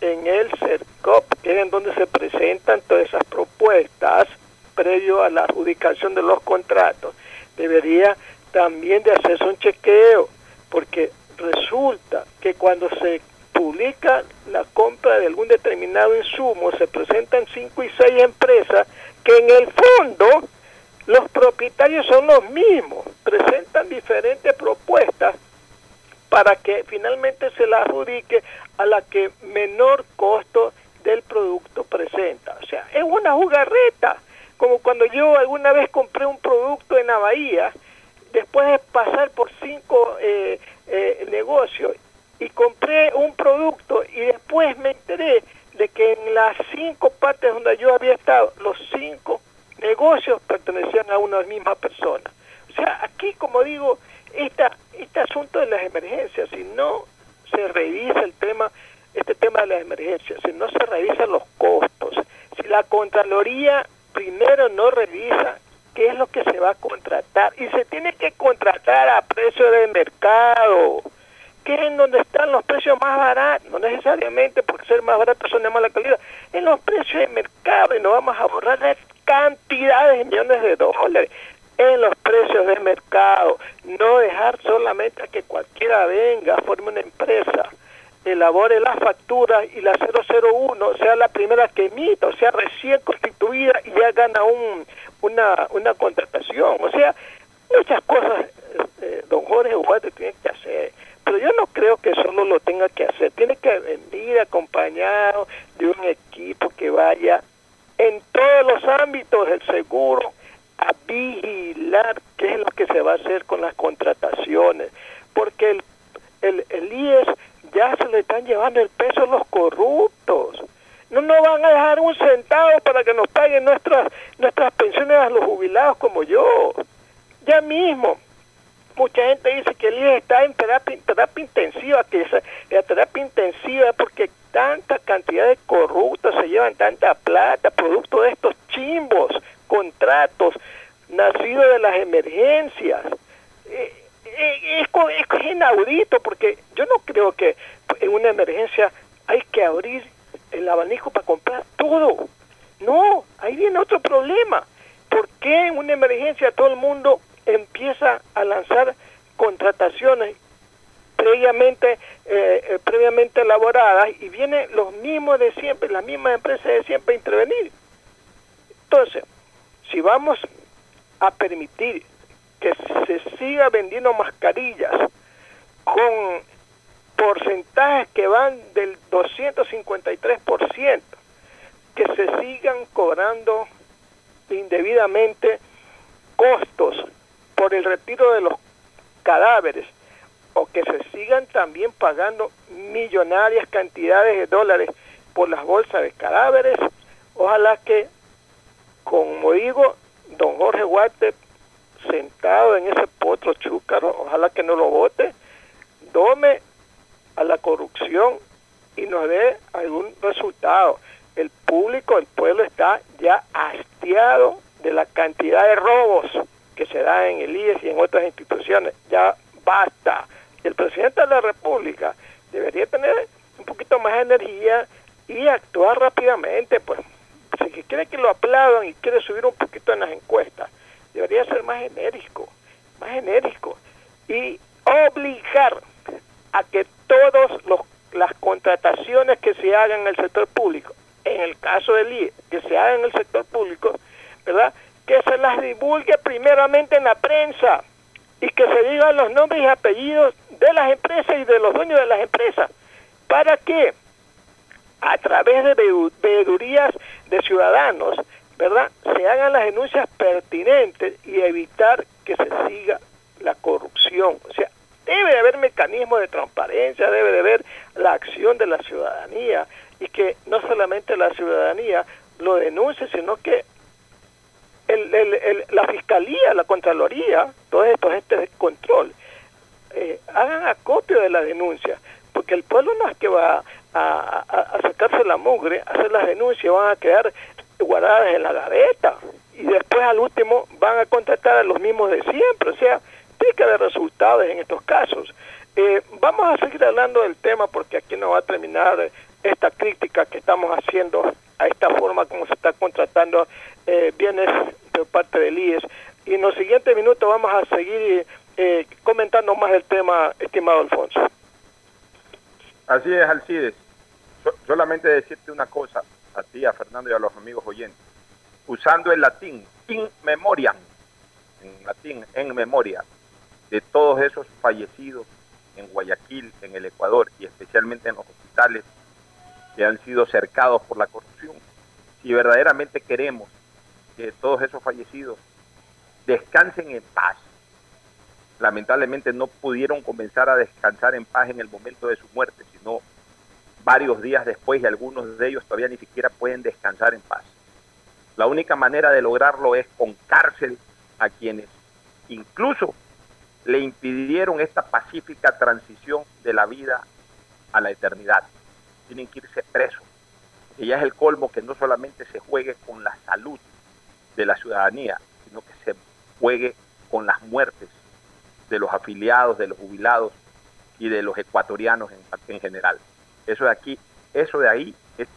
[SPEAKER 4] en el CERCOP, que es en donde se presentan todas esas propuestas, previo a la adjudicación de los contratos, debería también de hacerse un chequeo, porque resulta que cuando se publica la compra de algún determinado insumo, se presentan cinco y seis empresas que en el fondo los propietarios son los mismos, presentan diferentes propuestas para que finalmente se la adjudique a la que menor costo del producto presenta. O sea, es una jugarreta como cuando yo alguna vez compré un producto en la bahía, después de pasar por cinco eh, eh, negocios y compré un producto y después me enteré de que en las cinco partes donde yo había estado, los cinco negocios pertenecían a una misma persona. O sea, aquí, como digo, esta, este asunto de las emergencias, si no se revisa el tema, este tema de las emergencias, si no se revisan los costos, si la Contraloría primero no revisa qué es lo que se va a contratar y se tiene que contratar a precio de mercado, que es en donde están los precios más baratos, no necesariamente porque ser más barato son de mala calidad, en los precios de mercado y no vamos a borrar cantidades de millones de dólares en los precios de mercado, solamente a que cualquiera venga, forme una empresa elabore la factura y la 001 sea la primera que emita, o sea, recién constituida y ya gana un, una, una contratación. O sea, muchas cosas, eh, don Jorge Guate tiene que hacer. Pero yo no creo que solo lo tenga que hacer. Tiene que venir acompañado de un equipo que vaya en todos los ámbitos del seguro a vigilar qué es lo que se va a hacer con las contrataciones. Debe de haber mecanismos de transparencia, debe de haber la acción de la ciudadanía y que no solamente la ciudadanía lo denuncie, sino que el, el- el- la fiscalía, la contraloría, todos estos entes de control, eh, hagan acopio de la denuncia, porque el pueblo no es que va a, sacarse la mugre, hacer las denuncias, van a quedar guardadas en la gaveta y después al último van a contratar a los mismos de siempre, o sea, haber resultados en estos casos. Eh, vamos a seguir hablando del tema porque aquí no va a terminar esta crítica que estamos haciendo a esta forma como se está contratando eh, bienes de parte del IES. Y en los siguientes minutos vamos a seguir eh, comentando más del tema, estimado Alfonso.
[SPEAKER 3] Así es, Alcides. So- solamente decirte una cosa a ti, a Fernando y a los amigos oyentes. Usando el latín, in memoriam, en latín, en memoria, de todos esos fallecidos en Guayaquil, en el Ecuador y especialmente en los hospitales que han sido cercados por la corrupción. Si verdaderamente queremos que todos esos fallecidos descansen en paz, lamentablemente no pudieron comenzar a descansar en paz en el momento de su muerte, sino varios días después y algunos de ellos todavía ni siquiera pueden descansar en paz. La única manera de lograrlo es con cárcel a quienes incluso le impidieron esta pacífica transición de la vida a la eternidad. Tienen que irse presos. Y es el colmo que no solamente se juegue con la salud de la ciudadanía, sino que se juegue con las muertes de los afiliados, de los jubilados y de los ecuatorianos en, en general. Eso de aquí, eso de ahí es,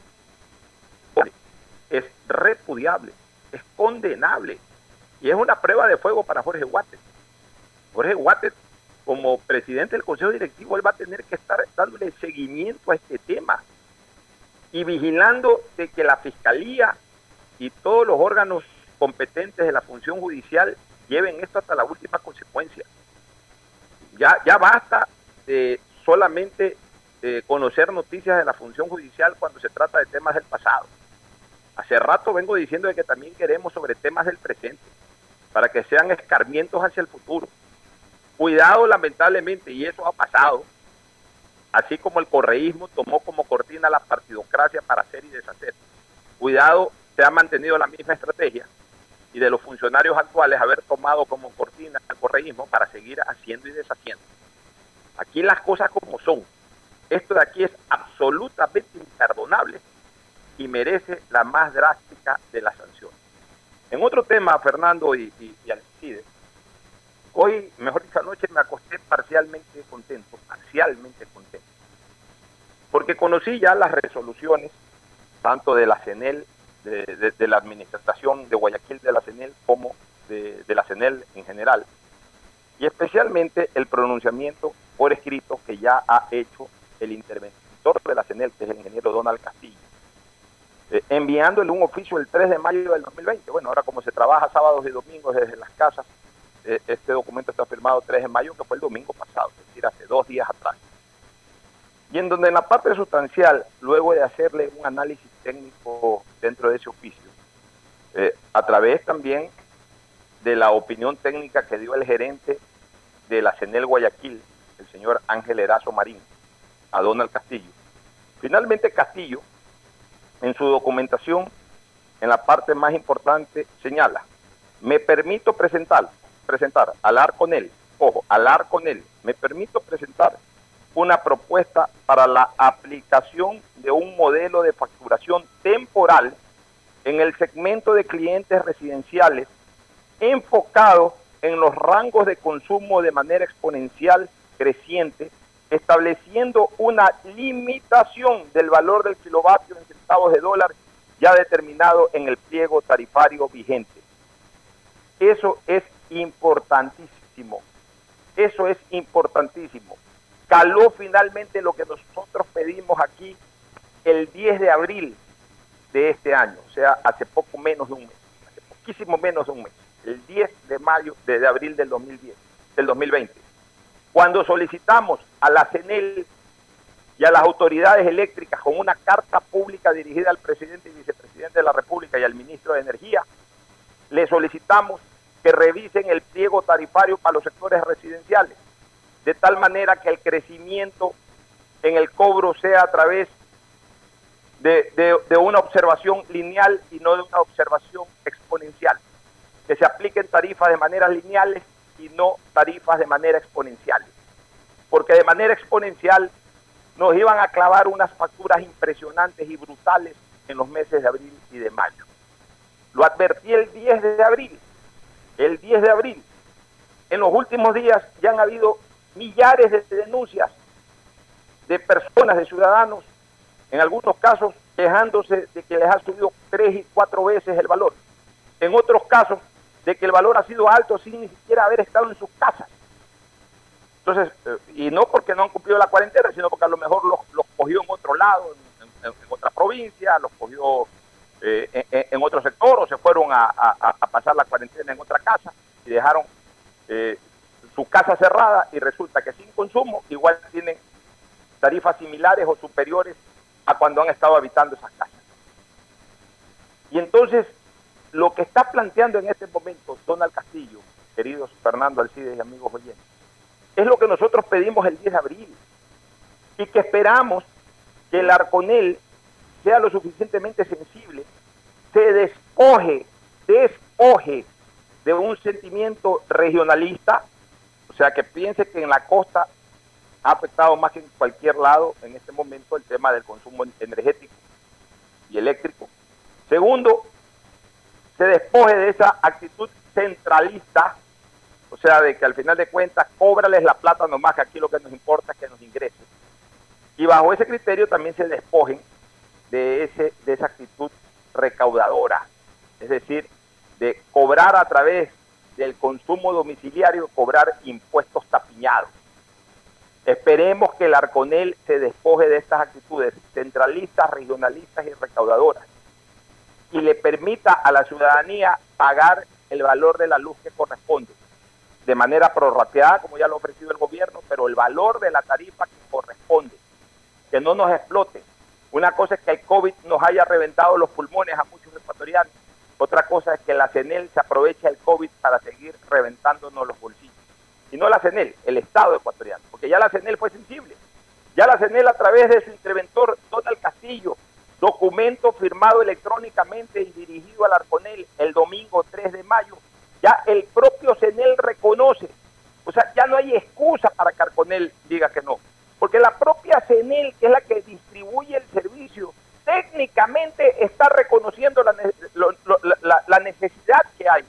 [SPEAKER 3] es repudiable, es condenable y es una prueba de fuego para Jorge Guates. Jorge Guates, como presidente del Consejo Directivo, él va a tener que estar dándole seguimiento a este tema y vigilando de que la Fiscalía y todos los órganos competentes de la función judicial lleven esto hasta la última consecuencia. ya, ya basta de solamente conocer noticias de la función judicial cuando se trata de temas del pasado. Hace rato vengo diciendo de que también queremos sobre temas del presente, para que sean escarmientos hacia el futuro. Cuidado, lamentablemente, y eso ha pasado, así como el correísmo tomó como cortina la partidocracia para hacer y deshacer. Cuidado, se ha mantenido la misma estrategia y de los funcionarios actuales haber tomado como cortina el correísmo para seguir haciendo y deshaciendo. Aquí las cosas como son. Esto de aquí es absolutamente imperdonable y merece la más drástica de las sanciones. En otro tema, Fernando y, y, Alcides, hoy, mejor dicho, anoche me acosté parcialmente contento, parcialmente contento, porque conocí ya las resoluciones, tanto de la CENEL, de, la administración de Guayaquil de la CENEL, como de, la CENEL en general, y especialmente el pronunciamiento por escrito que ya ha hecho el interventor de la CENEL, que es el ingeniero Donald Castillo, eh, enviándole un oficio el 3 de mayo del 2020. Bueno, ahora como se trabaja sábados y domingos desde las casas, este documento está firmado 3 de mayo, que fue el domingo pasado, es decir, hace dos días atrás. Y en donde en la parte sustancial, luego de hacerle un análisis técnico dentro de ese oficio, eh, a través también de la opinión técnica que dio el gerente de la CENEL Guayaquil, el señor Ángel Erazo Marín, a Donald Castillo. Finalmente Castillo, en su documentación, en la parte más importante, señala, me permito presentar, presentar, hablar con él, ojo, hablar con él, me permito presentar una propuesta para la aplicación de un modelo de facturación temporal en el segmento de clientes residenciales enfocado en los rangos de consumo de manera exponencial creciente, estableciendo una limitación del valor del kilovatio en centavos de dólar ya determinado en el pliego tarifario vigente. Eso es importantísimo. Eso es importantísimo. Caló finalmente lo que nosotros pedimos aquí el 10 de abril de este año, o sea, hace poco menos de un mes, hace poquísimo menos de un mes, el 10 de mayo, de, abril del 2010, del 2020. Cuando solicitamos a la CENEL y a las autoridades eléctricas con una carta pública dirigida al presidente y vicepresidente de la República y al ministro de Energía, le solicitamos que revisen el pliego tarifario para los sectores residenciales, de tal manera que el crecimiento en el cobro sea a través de, de- una observación lineal y no de una observación exponencial, que se apliquen tarifas de maneras lineales y no tarifas de manera exponencial, porque de manera exponencial nos iban a clavar unas facturas impresionantes y brutales en los meses de abril y de mayo. Lo advertí el 10 de abril, el 10 de abril. En los últimos días ya han habido millares de denuncias de personas, de ciudadanos, en algunos casos quejándose de que les ha subido tres y cuatro veces el valor. En otros casos, de que el valor ha sido alto sin ni siquiera haber estado en sus casas. Entonces, eh, y no porque no han cumplido la cuarentena, sino porque a lo mejor los, los cogió en otro lado, en, en- en otra provincia, los cogió eh, en, otro sector o se fueron a, a- a pasar la cuarentena en otra casa y dejaron eh, su casa cerrada y resulta que sin consumo igual tienen tarifas similares o superiores a cuando han estado habitando esas casas. Y entonces, lo que está planteando en este momento Donald Castillo, queridos Fernando Alcides y amigos oyentes, es lo que nosotros pedimos el 10 de abril y que esperamos que el Arconel sea lo suficientemente sensible, se despoje, despoje de un sentimiento regionalista, o sea, que piense que en la costa ha afectado más que en cualquier lado en este momento el tema del consumo energético y eléctrico. Segundo, se despoje de esa actitud centralista, o sea, de que al final de cuentas cóbrales la plata nomás, que aquí lo que nos importa es que nos ingrese. Y bajo ese criterio también se despojen de, ese, de esa actitud recaudadora, es decir, de cobrar a través del consumo domiciliario, cobrar impuestos tapiñados. Esperemos que el Arconel se despoje de estas actitudes centralistas, regionalistas y recaudadoras y le permita a la ciudadanía pagar el valor de la luz que corresponde. de manera prorrateada, como ya lo ha ofrecido el gobierno, pero el valor de la tarifa que corresponde, que no nos explote. Una cosa es que el COVID nos haya reventado los pulmones a muchos ecuatorianos, otra cosa es que la CENEL se aprovecha del COVID para seguir reventándonos los bolsillos. Y no la CENEL, el Estado ecuatoriano, porque ya la CENEL fue sensible. Ya la CENEL a través de su interventor Donald Castillo, documento firmado electrónicamente y dirigido al Arconel el domingo 3 de mayo, ya el propio CENEL reconoce. O sea, ya no hay excusa para que Arconel diga que no. Porque la propia CENEL, que es la que distribuye el servicio, técnicamente está reconociendo la, la, necesidad que hay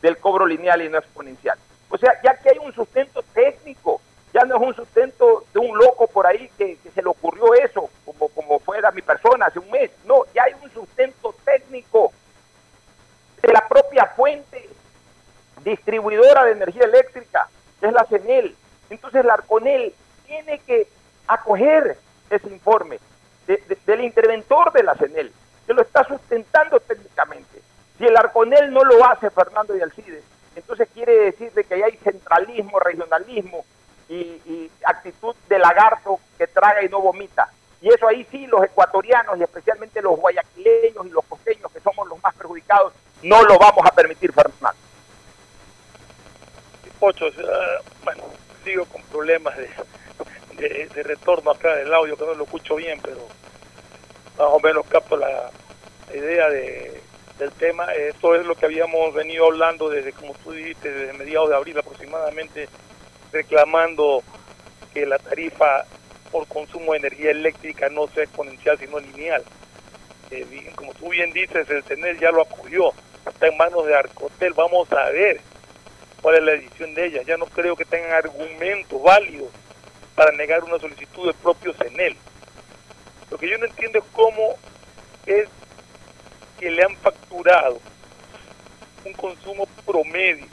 [SPEAKER 3] del cobro lineal y no exponencial. O sea, ya que hay un sustento técnico, ya no es un sustento de un loco por ahí que, que, se le ocurrió eso, como, como fuera mi persona hace un mes. No, ya hay un sustento técnico de la propia fuente distribuidora de energía eléctrica, que es la CENEL. Entonces la ARCONEL tiene que acoger ese informe de, de, del interventor de la CENEL, que lo está sustentando técnicamente. Si el ARCONEL no lo hace, Fernando y Alcides, entonces quiere decir de que hay centralismo, regionalismo y, actitud de lagarto que traga y no vomita. Y eso ahí sí los ecuatorianos y especialmente los guayaquileños y los costeños, que somos los más perjudicados, no lo vamos a permitir, Fernando.
[SPEAKER 12] Pocho, uh, bueno, sigo con problemas de, de, retorno acá del audio, que no lo escucho bien, pero más o menos capto la, la idea de, del tema. Esto es lo que habíamos venido hablando desde, como tú dijiste, desde mediados de abril aproximadamente, reclamando que la tarifa por consumo de energía eléctrica no sea exponencial, sino lineal. Eh, como tú bien dices, el CENEL ya lo acogió, está en manos de Arcotel, vamos a ver cuál es la decisión de ella. Ya no creo que tengan argumentos válidos para negar una solicitud del propio CENEL. Lo que yo no entiendo es cómo es que le han facturado un consumo promedio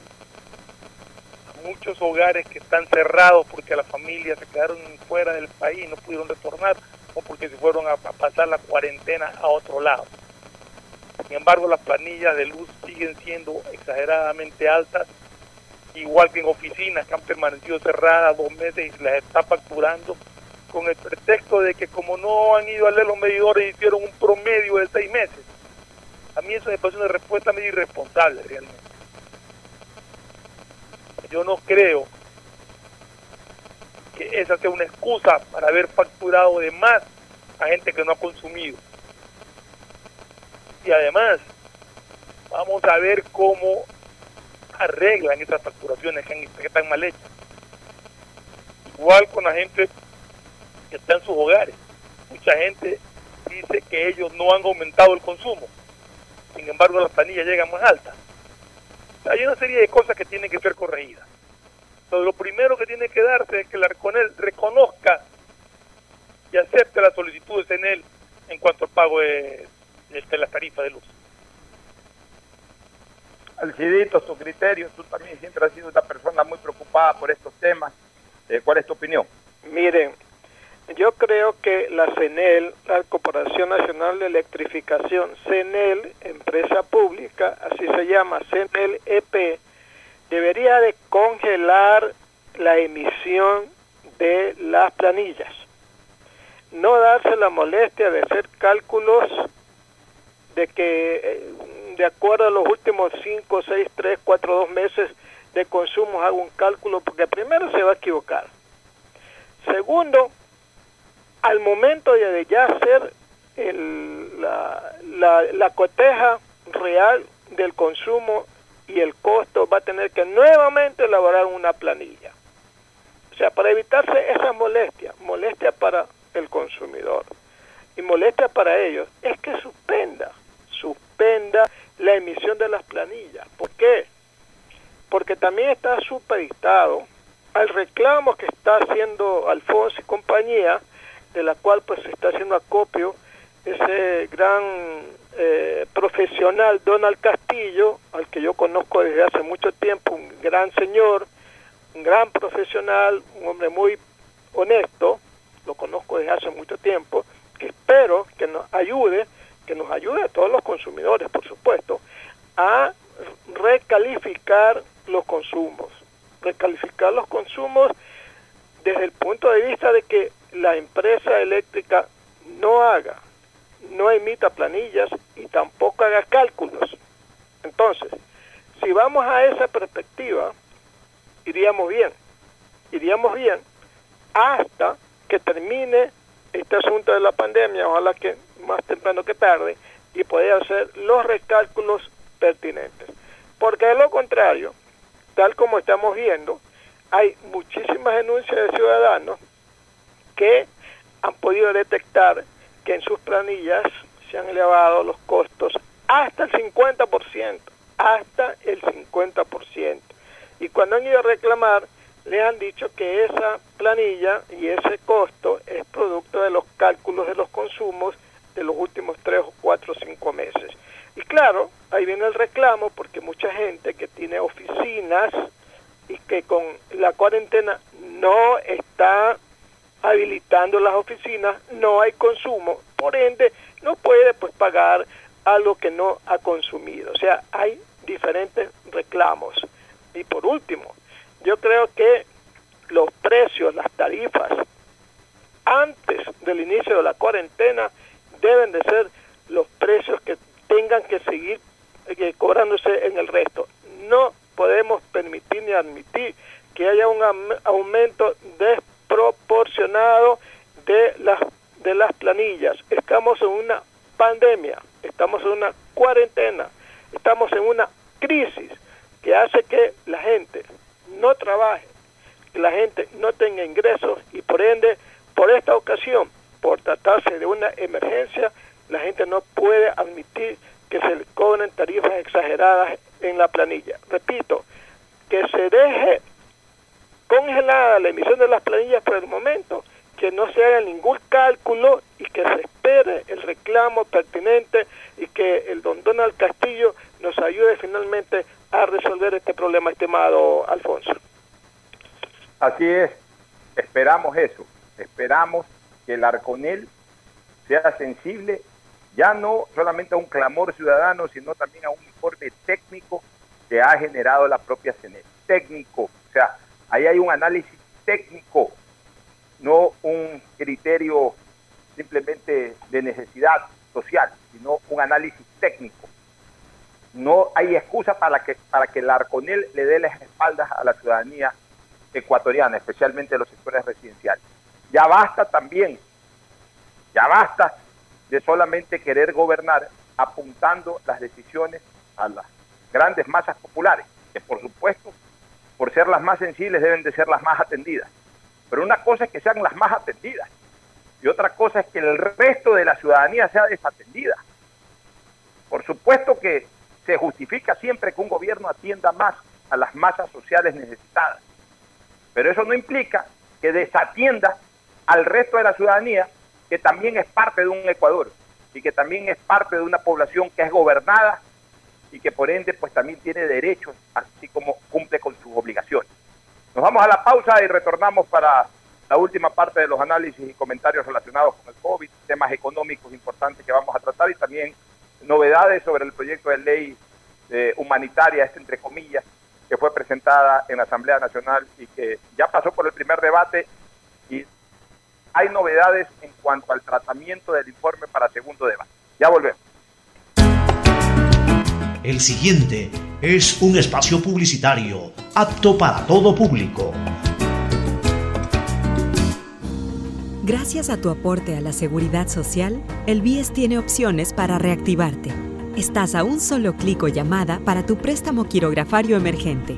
[SPEAKER 12] a muchos hogares que están cerrados porque las familias se quedaron fuera del país, no pudieron retornar o porque se fueron a pasar la cuarentena a otro lado. Sin embargo, las planillas de luz siguen siendo exageradamente altas, igual que en oficinas que han permanecido cerradas dos meses y las está facturando con el pretexto de que como no han ido a leer los medidores hicieron un promedio de seis meses. A mí eso me parece una respuesta medio irresponsable realmente. Yo no creo que esa sea una excusa para haber facturado de más a gente que no ha consumido. Y además, vamos a ver cómo arreglan esas facturaciones que, que están mal hechas. Igual con la gente que está en sus hogares. Mucha gente dice que ellos no han aumentado el consumo sin embargo las planillas llegan más altas. Hay una serie de cosas que tienen que ser corregidas. Entonces, lo primero que tiene que darse es que el Arconel reconozca y acepte la solicitud de CENEL en cuanto al pago de, de, de las tarifas de luz.
[SPEAKER 3] Alcidito, tu criterio, tú también siempre has sido una persona muy preocupada por estos temas. Eh, ¿Cuál es tu opinión?
[SPEAKER 4] Miren, yo creo que la CENEL, la Corporación Nacional de Electrificación, CENEL, empresa pública, así se llama, CENEL EP, debería de congelar la emisión de las planillas. No darse la molestia de hacer cálculos de que, de acuerdo a los últimos 5, 6, 3, 4, 2 meses de consumo, haga un cálculo, porque primero se va a equivocar. Segundo, al momento de ya hacer el, la, la, la, coteja real del consumo y el costo, va a tener que nuevamente elaborar una planilla. O sea, para evitarse esa molestia, molestia para el consumidor y molestia para ellos, es que suspenda, suspenda la emisión de las planillas. ¿Por qué? Porque también está supeditado al reclamo que está haciendo Alfonso y compañía, de la cual pues se está haciendo acopio ese gran eh, profesional Donald Castillo, al que yo conozco desde hace mucho tiempo, un gran señor, un gran profesional, un hombre muy honesto, lo conozco desde hace mucho tiempo, que espero que nos ayude, que nos ayude a todos los consumidores, por supuesto, a recalificar los consumos. recalificar los consumos desde el punto de vista de que la empresa eléctrica no haga, no emita planillas y tampoco haga cálculos. Entonces, si vamos a esa perspectiva, iríamos bien, iríamos bien hasta que termine este asunto de la pandemia, ojalá que más temprano que tarde, y poder hacer los recálculos pertinentes. Porque de lo contrario, tal como estamos viendo, hay muchísimas denuncias de ciudadanos que han podido detectar que en sus planillas se han elevado los costos hasta el 50%, hasta el 50%. Y cuando han ido a reclamar, le han dicho que esa planilla y ese costo es producto de los cálculos de los consumos de los últimos tres o cuatro o cinco meses. Y claro, ahí viene el reclamo porque mucha gente que tiene oficinas y que con la cuarentena no está habilitando las oficinas, no hay consumo, por ende no puede pues pagar algo que no ha consumido. O sea, hay diferentes reclamos. Y por último, yo creo que los precios, las tarifas, antes del inicio de la cuarentena, deben de ser los precios que tengan que seguir eh, cobrándose en el resto. No podemos permitir ni admitir que haya un aumento desproporcionado de las de las planillas. Estamos en una pandemia, estamos en una cuarentena, estamos en una crisis que hace que la gente no trabaje, que la gente no tenga ingresos y por ende, por esta ocasión, por tratarse de una emergencia, la gente no puede admitir que se le cobren tarifas exageradas en la planilla. Repito, que se deje congelada la emisión de las planillas por el momento, que no se haga ningún cálculo y que se espere el reclamo pertinente y que el don Donald Castillo nos ayude finalmente a resolver este problema, estimado Alfonso.
[SPEAKER 3] Así es, esperamos eso, esperamos que el Arconel sea sensible ya no solamente a un clamor ciudadano, sino también a un informe técnico que ha generado la propia CNE. Técnico, o sea, ahí hay un análisis técnico, no un criterio simplemente de necesidad social, sino un análisis técnico. No hay excusa para que, para que el Arconel le dé las espaldas a la ciudadanía ecuatoriana, especialmente los sectores residenciales. Ya basta también, ya basta de solamente querer gobernar apuntando las decisiones a las grandes masas populares, que por supuesto, por ser las más sensibles, deben de ser las más atendidas. Pero una cosa es que sean las más atendidas y otra cosa es que el resto de la ciudadanía sea desatendida. Por supuesto que se justifica siempre que un gobierno atienda más a las masas sociales necesitadas, pero eso no implica que desatienda al resto de la ciudadanía que también es parte de un Ecuador y que también es parte de una población que es gobernada y que por ende pues también tiene derechos, así como cumple con sus obligaciones. Nos vamos a la pausa y retornamos para la última parte de los análisis y comentarios relacionados con el COVID, temas económicos importantes que vamos a tratar y también novedades sobre el proyecto de ley eh, humanitaria, este entre comillas, que fue presentada en la Asamblea Nacional y que ya pasó por el primer debate y hay novedades en cuanto al tratamiento del informe para segundo debate. Ya volvemos.
[SPEAKER 7] El siguiente es un espacio publicitario apto para todo público.
[SPEAKER 9] Gracias a tu aporte a la seguridad social, el BIES tiene opciones para reactivarte. Estás a un solo clic o llamada para tu préstamo quirografario emergente.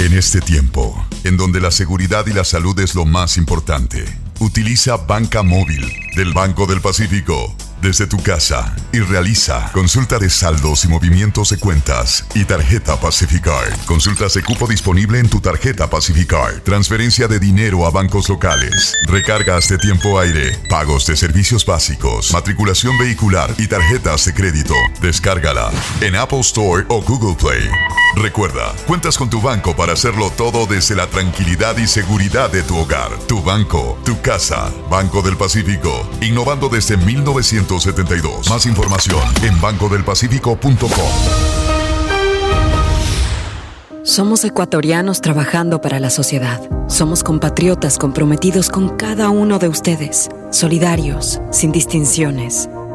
[SPEAKER 10] En este tiempo, en donde la seguridad y la salud es lo más importante, utiliza Banca Móvil del Banco del Pacífico desde tu casa y realiza consulta de saldos y movimientos de cuentas y tarjeta Pacificard. Consultas de cupo disponible en tu tarjeta Pacificard. Transferencia de dinero a bancos locales. Recargas de tiempo aire. Pagos de servicios básicos. Matriculación vehicular y tarjetas de crédito. Descárgala en Apple Store o Google Play. Recuerda, cuentas con tu banco para hacerlo todo desde la tranquilidad y seguridad de tu hogar, tu banco, tu casa. Banco del Pacífico, innovando desde 1972. Más información en bancodelpacifico.com.
[SPEAKER 8] Somos ecuatorianos trabajando para la sociedad. Somos compatriotas comprometidos con cada uno de ustedes, solidarios, sin distinciones.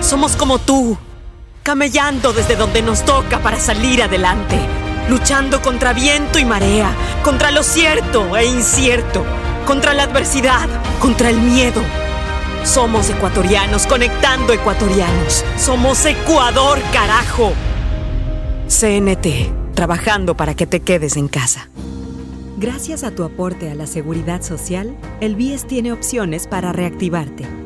[SPEAKER 8] Somos como tú, camellando desde donde nos toca para salir adelante, luchando contra viento y marea, contra lo cierto e incierto, contra la adversidad, contra el miedo. Somos ecuatorianos conectando ecuatorianos. Somos Ecuador, carajo. CNT, trabajando para que te quedes en casa.
[SPEAKER 9] Gracias a tu aporte a la seguridad social, el BIES tiene opciones para reactivarte.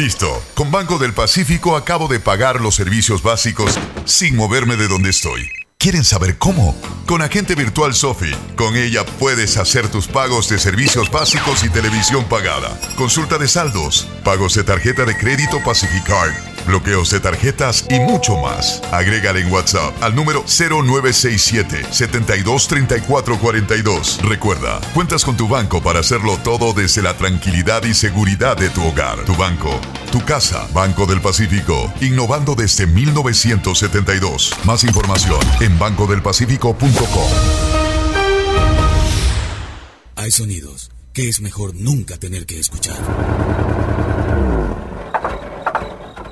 [SPEAKER 10] Listo. Con Banco del Pacífico acabo de pagar los servicios básicos sin moverme de donde estoy. ¿Quieren saber cómo? Con Agente Virtual Sofi. Con ella puedes hacer tus pagos de servicios básicos y televisión pagada. Consulta de saldos, pagos de tarjeta de crédito Pacificard, bloqueos de tarjetas y mucho más. Agrégale en WhatsApp al número 0967 723442. Recuerda, cuentas con tu banco para hacerlo todo desde la tranquilidad y seguridad de tu hogar, tu banco, tu casa. Banco del Pacífico, innovando desde 1972. Más información en bancodelpacifico.com.
[SPEAKER 11] Hay sonidos que es mejor nunca tener que escuchar.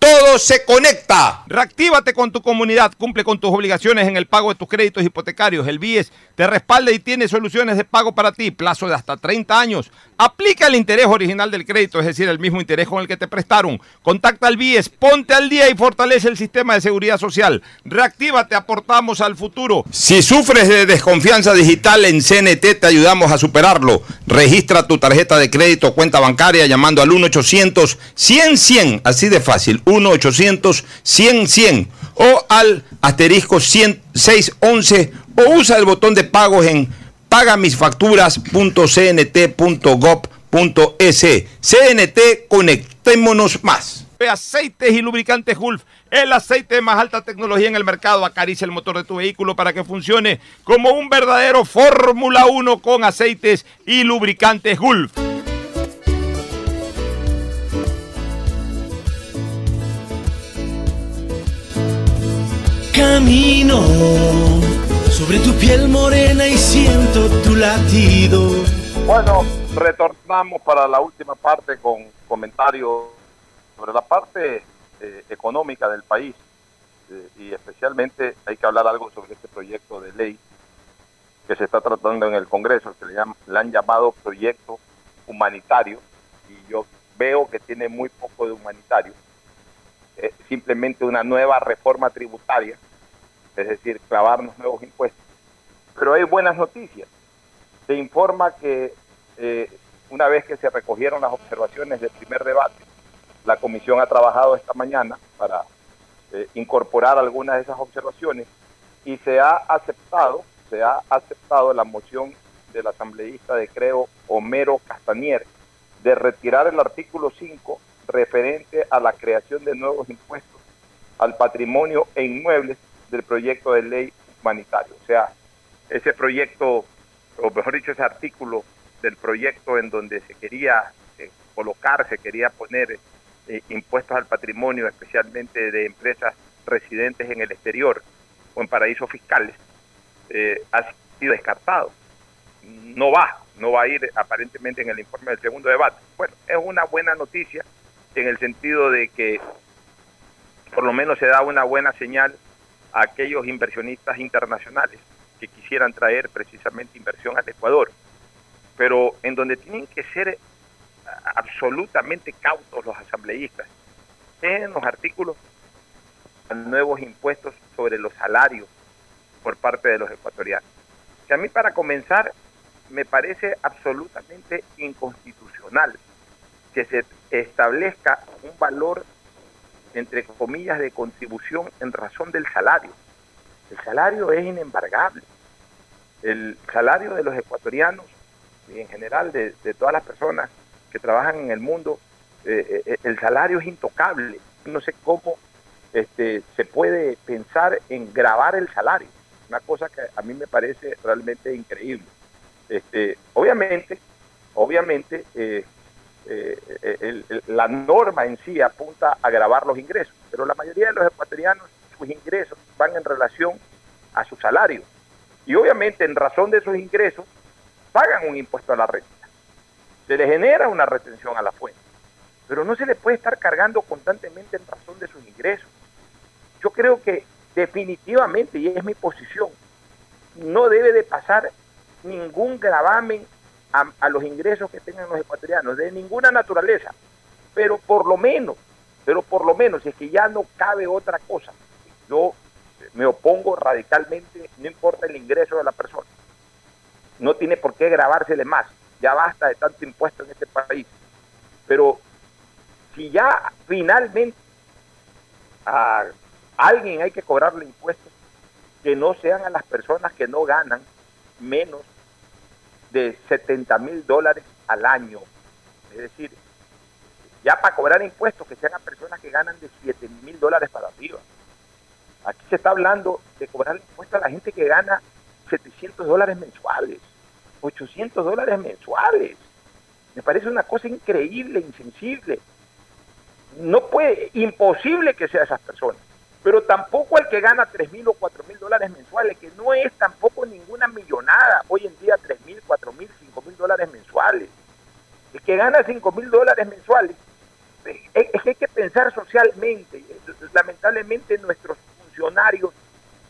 [SPEAKER 3] todo se conecta. Reactívate con tu comunidad, cumple con tus obligaciones en el pago de tus créditos hipotecarios. El BIES te respalda y tiene soluciones de pago para ti, plazo de hasta 30 años. Aplica el interés original del crédito, es decir, el mismo interés con el que te prestaron. Contacta al BIES, ponte al día y fortalece el sistema de seguridad social. Reactívate, aportamos al futuro. Si sufres de desconfianza digital en CNT, te ayudamos a superarlo. Registra tu tarjeta de crédito o cuenta bancaria llamando al 1-800-100-100, así de fácil. 1-800-100-100 o al asterisco 611 o usa el botón de pagos en pagamisfacturas.cnt.gov.es. CNT, conectémonos más. Aceites y lubricantes Gulf, el aceite de más alta tecnología en el mercado. Acaricia el motor de tu vehículo para que funcione como un verdadero Fórmula 1 con aceites y lubricantes Gulf.
[SPEAKER 2] Camino sobre tu piel morena y siento tu latido.
[SPEAKER 3] Bueno, retornamos para la última parte con comentarios sobre la parte eh, económica del país eh, y especialmente hay que hablar algo sobre este proyecto de ley que se está tratando en el Congreso, que le, le han llamado proyecto humanitario y yo veo que tiene muy poco de humanitario. Eh, simplemente una nueva reforma tributaria, es decir, clavarnos nuevos impuestos. Pero hay buenas noticias. Se informa que eh, una vez que se recogieron las observaciones del primer debate, la comisión ha trabajado esta mañana para eh, incorporar algunas de esas observaciones y se ha aceptado, se ha aceptado la moción del asambleísta de Creo Homero Castanier de retirar el artículo 5 referente a la creación de nuevos impuestos al patrimonio e inmuebles del proyecto de ley humanitario. O sea, ese proyecto, o mejor dicho, ese artículo del proyecto en donde se quería eh, colocar, se quería poner eh, impuestos al patrimonio, especialmente de empresas residentes en el exterior o en paraísos fiscales, eh, ha sido descartado. No va, no va a ir aparentemente en el informe del segundo debate. Bueno, es una buena noticia en el sentido de que por lo menos se da una buena señal a aquellos inversionistas internacionales que quisieran traer precisamente inversión al Ecuador, pero en donde tienen que ser a- absolutamente cautos los asambleístas, en los artículos nuevos impuestos sobre los salarios por parte de los ecuatorianos. Que a mí para comenzar me parece absolutamente inconstitucional que se establezca un valor entre comillas de contribución en razón del salario. El salario es inembargable. El salario de los ecuatorianos y en general de, todas las personas que trabajan en el mundo, eh, eh, el salario es intocable. No sé cómo este, se puede pensar en grabar el salario. Una cosa que a mí me parece realmente increíble. Este, obviamente, obviamente, eh, eh, el- la norma en sí apunta a grabar los ingresos, pero la mayoría de los ecuatorianos, sus ingresos van en relación a su salario. Y obviamente, en razón de esos ingresos, pagan un impuesto a la renta. Se les genera una retención a la fuente, pero no se les puede estar cargando constantemente en razón de sus ingresos. Yo creo que definitivamente, y es mi posición, no debe de pasar ningún gravamen a, a los ingresos que tengan los ecuatorianos, de ninguna naturaleza, pero por lo menos, pero por lo menos, si es que ya no cabe otra cosa, yo me opongo radicalmente, no importa el ingreso de la persona. No tiene por qué grabársele más. Ya basta de tanto impuesto en este país. Pero si ya finalmente a alguien hay que cobrarle impuestos, que no sean a las personas que no ganan menos de 70 mil dólares al año. Es decir, ya para cobrar impuestos que sean personas que ganan de 7 mil dólares para arriba. Aquí se está hablando de cobrar impuestos a la gente que gana 700 dólares mensuales, 800 dólares mensuales. Me parece una cosa increíble, insensible. No puede, imposible que sea esas personas. Pero tampoco el que gana 3 mil o 4 mil dólares mensuales, que no es tampoco ninguna millonada. Hoy en día 3 mil, 4 mil, 5 mil dólares mensuales. El que gana 5 mil dólares mensuales, eh, es que hay que pensar socialmente. Lamentablemente nuestros funcionarios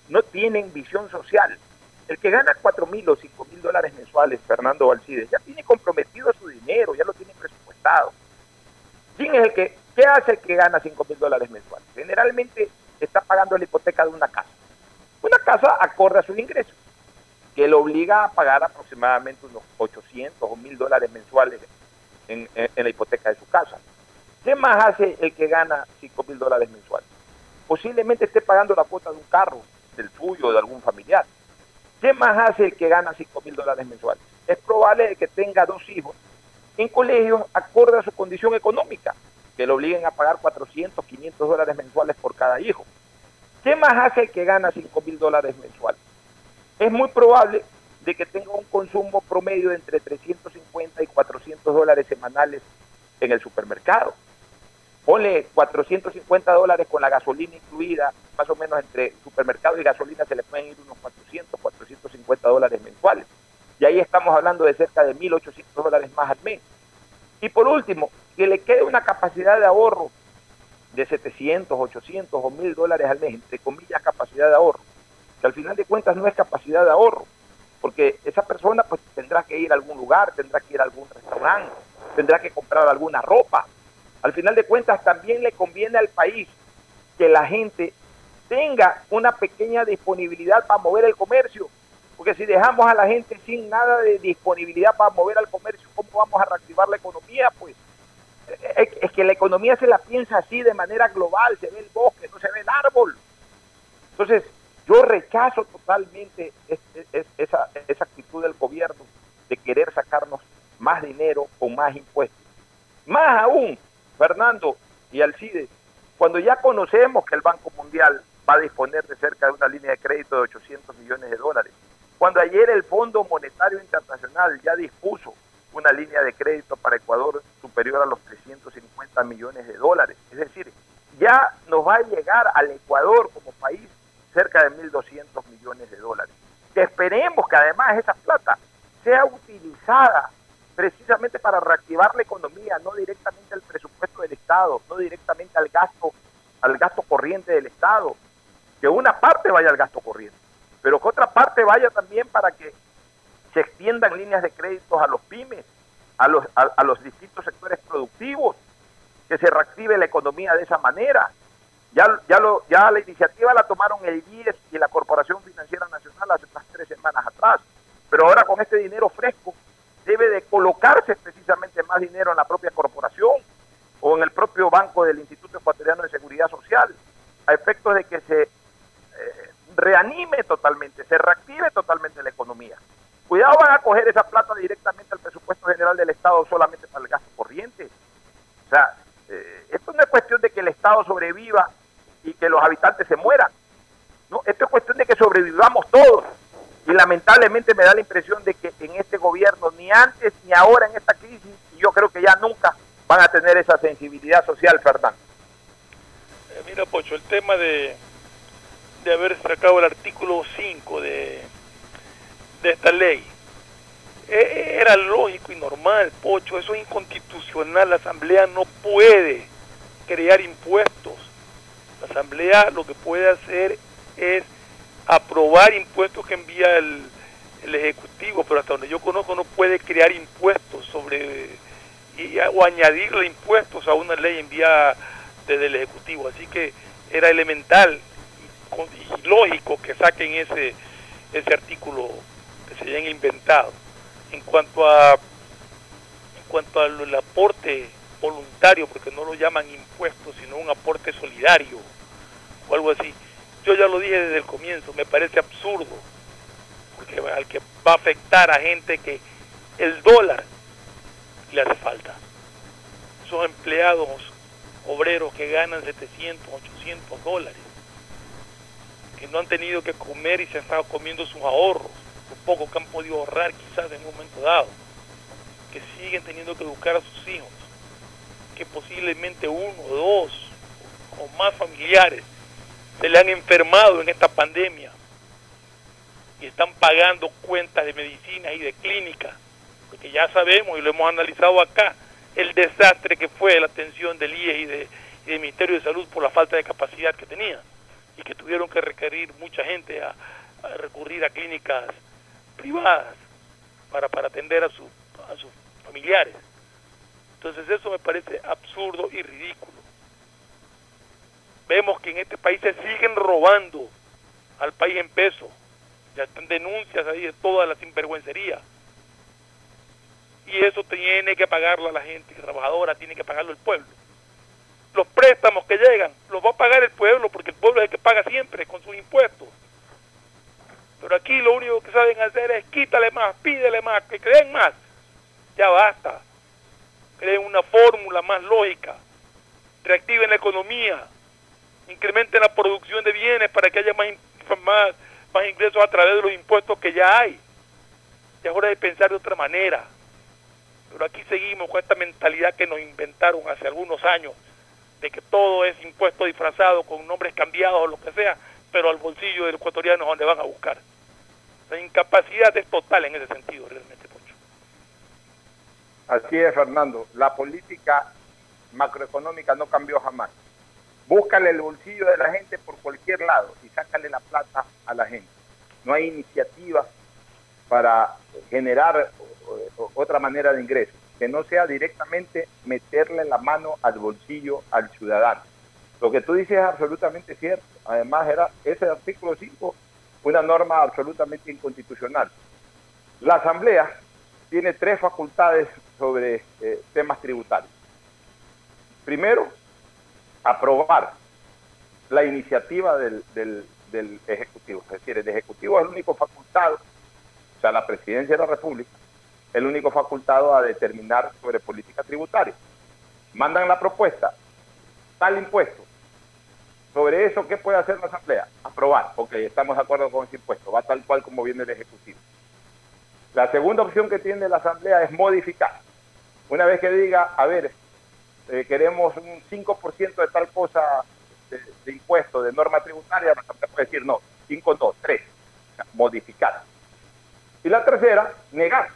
[SPEAKER 3] no tienen visión social. El que gana 4 mil o 5 mil dólares mensuales, Fernando Valcides, ya tiene comprometido su dinero, ya lo tiene presupuestado. ¿Quién es el que, qué hace el que gana 5 mil dólares mensuales? Generalmente está pagando la hipoteca de una casa. Una casa acorde a sus ingresos, que lo obliga a pagar aproximadamente unos 800 o 1000 dólares mensuales en, la hipoteca de su casa. ¿Qué más hace el que gana 5 mil dólares mensuales? Posiblemente esté pagando la cuota de un carro, del suyo o de algún familiar. ¿Qué más hace el que gana 5 mil dólares mensuales? Es probable que tenga dos hijos en colegios acorde a su condición económica, que lo obliguen a pagar 400, 500 dólares mensuales por cada hijo. ¿Qué más hace el que gana 5 mil dólares mensuales? Es muy probable de que tenga un consumo promedio de entre 350 y 400 dólares semanales en el supermercado. Ponle 450 dólares con la gasolina incluida, más o menos entre supermercado y gasolina se le pueden ir unos 400, 450 dólares mensuales. Y ahí estamos hablando de cerca de 1.800 dólares más al mes. Y por último, que le quede una capacidad de ahorro de 700, 800 o 1000 dólares al mes, entre comillas, capacidad de ahorro, que al final de cuentas no es capacidad de ahorro, porque esa persona pues tendrá que ir a algún lugar, tendrá que ir a algún restaurante, tendrá que comprar alguna ropa. Al final de cuentas también le conviene al país que la gente tenga una pequeña disponibilidad para mover el comercio, porque si dejamos a la gente sin nada de disponibilidad para mover al comercio, ¿cómo vamos a reactivar la economía? Pues es que la economía se la piensa así de manera global, se ve el bosque, no se ve el árbol. Entonces, yo rechazo totalmente esa, actitud del gobierno de querer sacarnos más dinero o más impuestos. Más aún, Fernando y Alcides, cuando ya conocemos que el Banco Mundial va a disponer de cerca de una línea de crédito de 800 millones de dólares, cuando ayer el Fondo Monetario Internacional ya dispuso una línea de crédito para Ecuador superior a los 350 millones de dólares. Es decir, ya nos va a llegar al Ecuador como país cerca de 1.200 millones de dólares. Que esperemos que además esa plata sea utilizada precisamente para reactivar la economía, no directamente al presupuesto del Estado, no directamente al gasto, al gasto corriente del Estado, que una parte vaya al gasto corriente, pero que otra parte vaya también para que se extiendan líneas de créditos a los pymes, a los, a, los distintos sectores productivos, que se reactive la economía de esa manera. Ya, ya, lo, ya la iniciativa la tomaron el IES y la Corporación Financiera Nacional hace unas tres semanas atrás, pero ahora con este dinero fresco debe de colocarse precisamente más dinero en la propia corporación o en el propio banco del Instituto Ecuatoriano de Seguridad Social, a efectos de que se eh, reanime totalmente, se reactive totalmente la economía. Cuidado, van a coger esa plata directamente al presupuesto general del Estado solamente para el gasto corriente. O sea, eh, esto no es cuestión de que el Estado sobreviva y que los habitantes se mueran. No, esto es cuestión de que sobrevivamos todos. Y lamentablemente me da la impresión de que en este gobierno, ni antes ni ahora en esta crisis, y yo creo que ya nunca van a tener esa sensibilidad social, Fernando.
[SPEAKER 12] Eh, mira, Pocho, el tema de, de haber sacado el artículo 5 de, de esta ley, eh, era lógico y normal, Pocho, eso es inconstitucional, la Asamblea no puede crear impuestos. La Asamblea lo que puede hacer es aprobar impuestos que envía el, el Ejecutivo, pero hasta donde yo conozco no puede crear impuestos sobre y, o añadirle impuestos a una ley enviada desde el Ejecutivo. Así que era elemental con- y lógico que saquen ese, ese artículo se hayan inventado. En cuanto a en cuanto al aporte voluntario, porque no lo llaman impuestos, sino un aporte solidario o algo así. Yo ya lo dije desde el comienzo, me parece absurdo, porque al que va a afectar a gente que el dólar le hace falta. Esos empleados obreros que ganan 700, 800 dólares, que no han tenido que comer y se han estado comiendo sus ahorros, lo poco que han podido ahorrar quizás en un momento dado, que siguen teniendo que educar a sus hijos, que posiblemente uno, dos o más familiares se le han enfermado en esta pandemia y están pagando cuentas de medicina y de clínica, porque ya sabemos y lo hemos analizado acá, el desastre que fue la atención del IE y, de, del Ministerio de Salud por la falta de capacidad que tenía y que tuvieron que requerir mucha gente a recurrir a clínicas privadas para, para atender a, su, a sus familiares. Entonces eso me parece absurdo y ridículo. Vemos que en este país se siguen robando al país en peso. Ya están denuncias ahí de toda la sinvergüencería. Y eso tiene que pagarlo a la gente trabajadora, tiene que pagarlo el pueblo. Los préstamos que llegan los va a pagar el pueblo porque el pueblo es el que paga siempre con sus impuestos. Pero aquí lo único que saben hacer es quítale más, pídele más, que creen más. Ya basta. Creen una fórmula más lógica. Reactiven la economía. Incrementen la producción de bienes para que haya más, más, más ingresos a través de los impuestos que ya hay. Ya es hora de pensar de otra manera. Pero aquí seguimos con esta mentalidad que nos inventaron hace algunos años, de que todo es impuesto disfrazado con nombres cambiados o lo que sea, pero al bolsillo del ecuatoriano donde van a buscar. La incapacidad es total en ese sentido, realmente.
[SPEAKER 3] Así es, Fernando. La política macroeconómica no cambió jamás. Búscale el bolsillo de la gente por cualquier lado y sácale la plata a la gente. No hay iniciativa para generar eh, otra manera de ingreso, que no sea directamente meterle la mano al bolsillo al ciudadano. Lo que tú dices es absolutamente cierto. Además, era ese artículo 5 una norma absolutamente inconstitucional. La Asamblea tiene tres facultades sobre eh, temas tributarios. Primero, aprobar la iniciativa del, del, Ejecutivo. Es decir, el Ejecutivo es el único facultado, o sea, la Presidencia de la República, el único facultado a determinar sobre política tributaria. Mandan la propuesta, tal impuesto. Sobre eso, ¿qué puede hacer la Asamblea? Aprobar. Ok, estamos de acuerdo con ese impuesto. Va tal cual como viene el Ejecutivo. La segunda opción que tiene la Asamblea es modificar. Una vez que diga, a ver, eh, queremos un 5% de tal cosa de, de impuesto, de norma tributaria, la Asamblea puede decir no, 5 no, 3. O sea, modificar. Y la tercera, negar,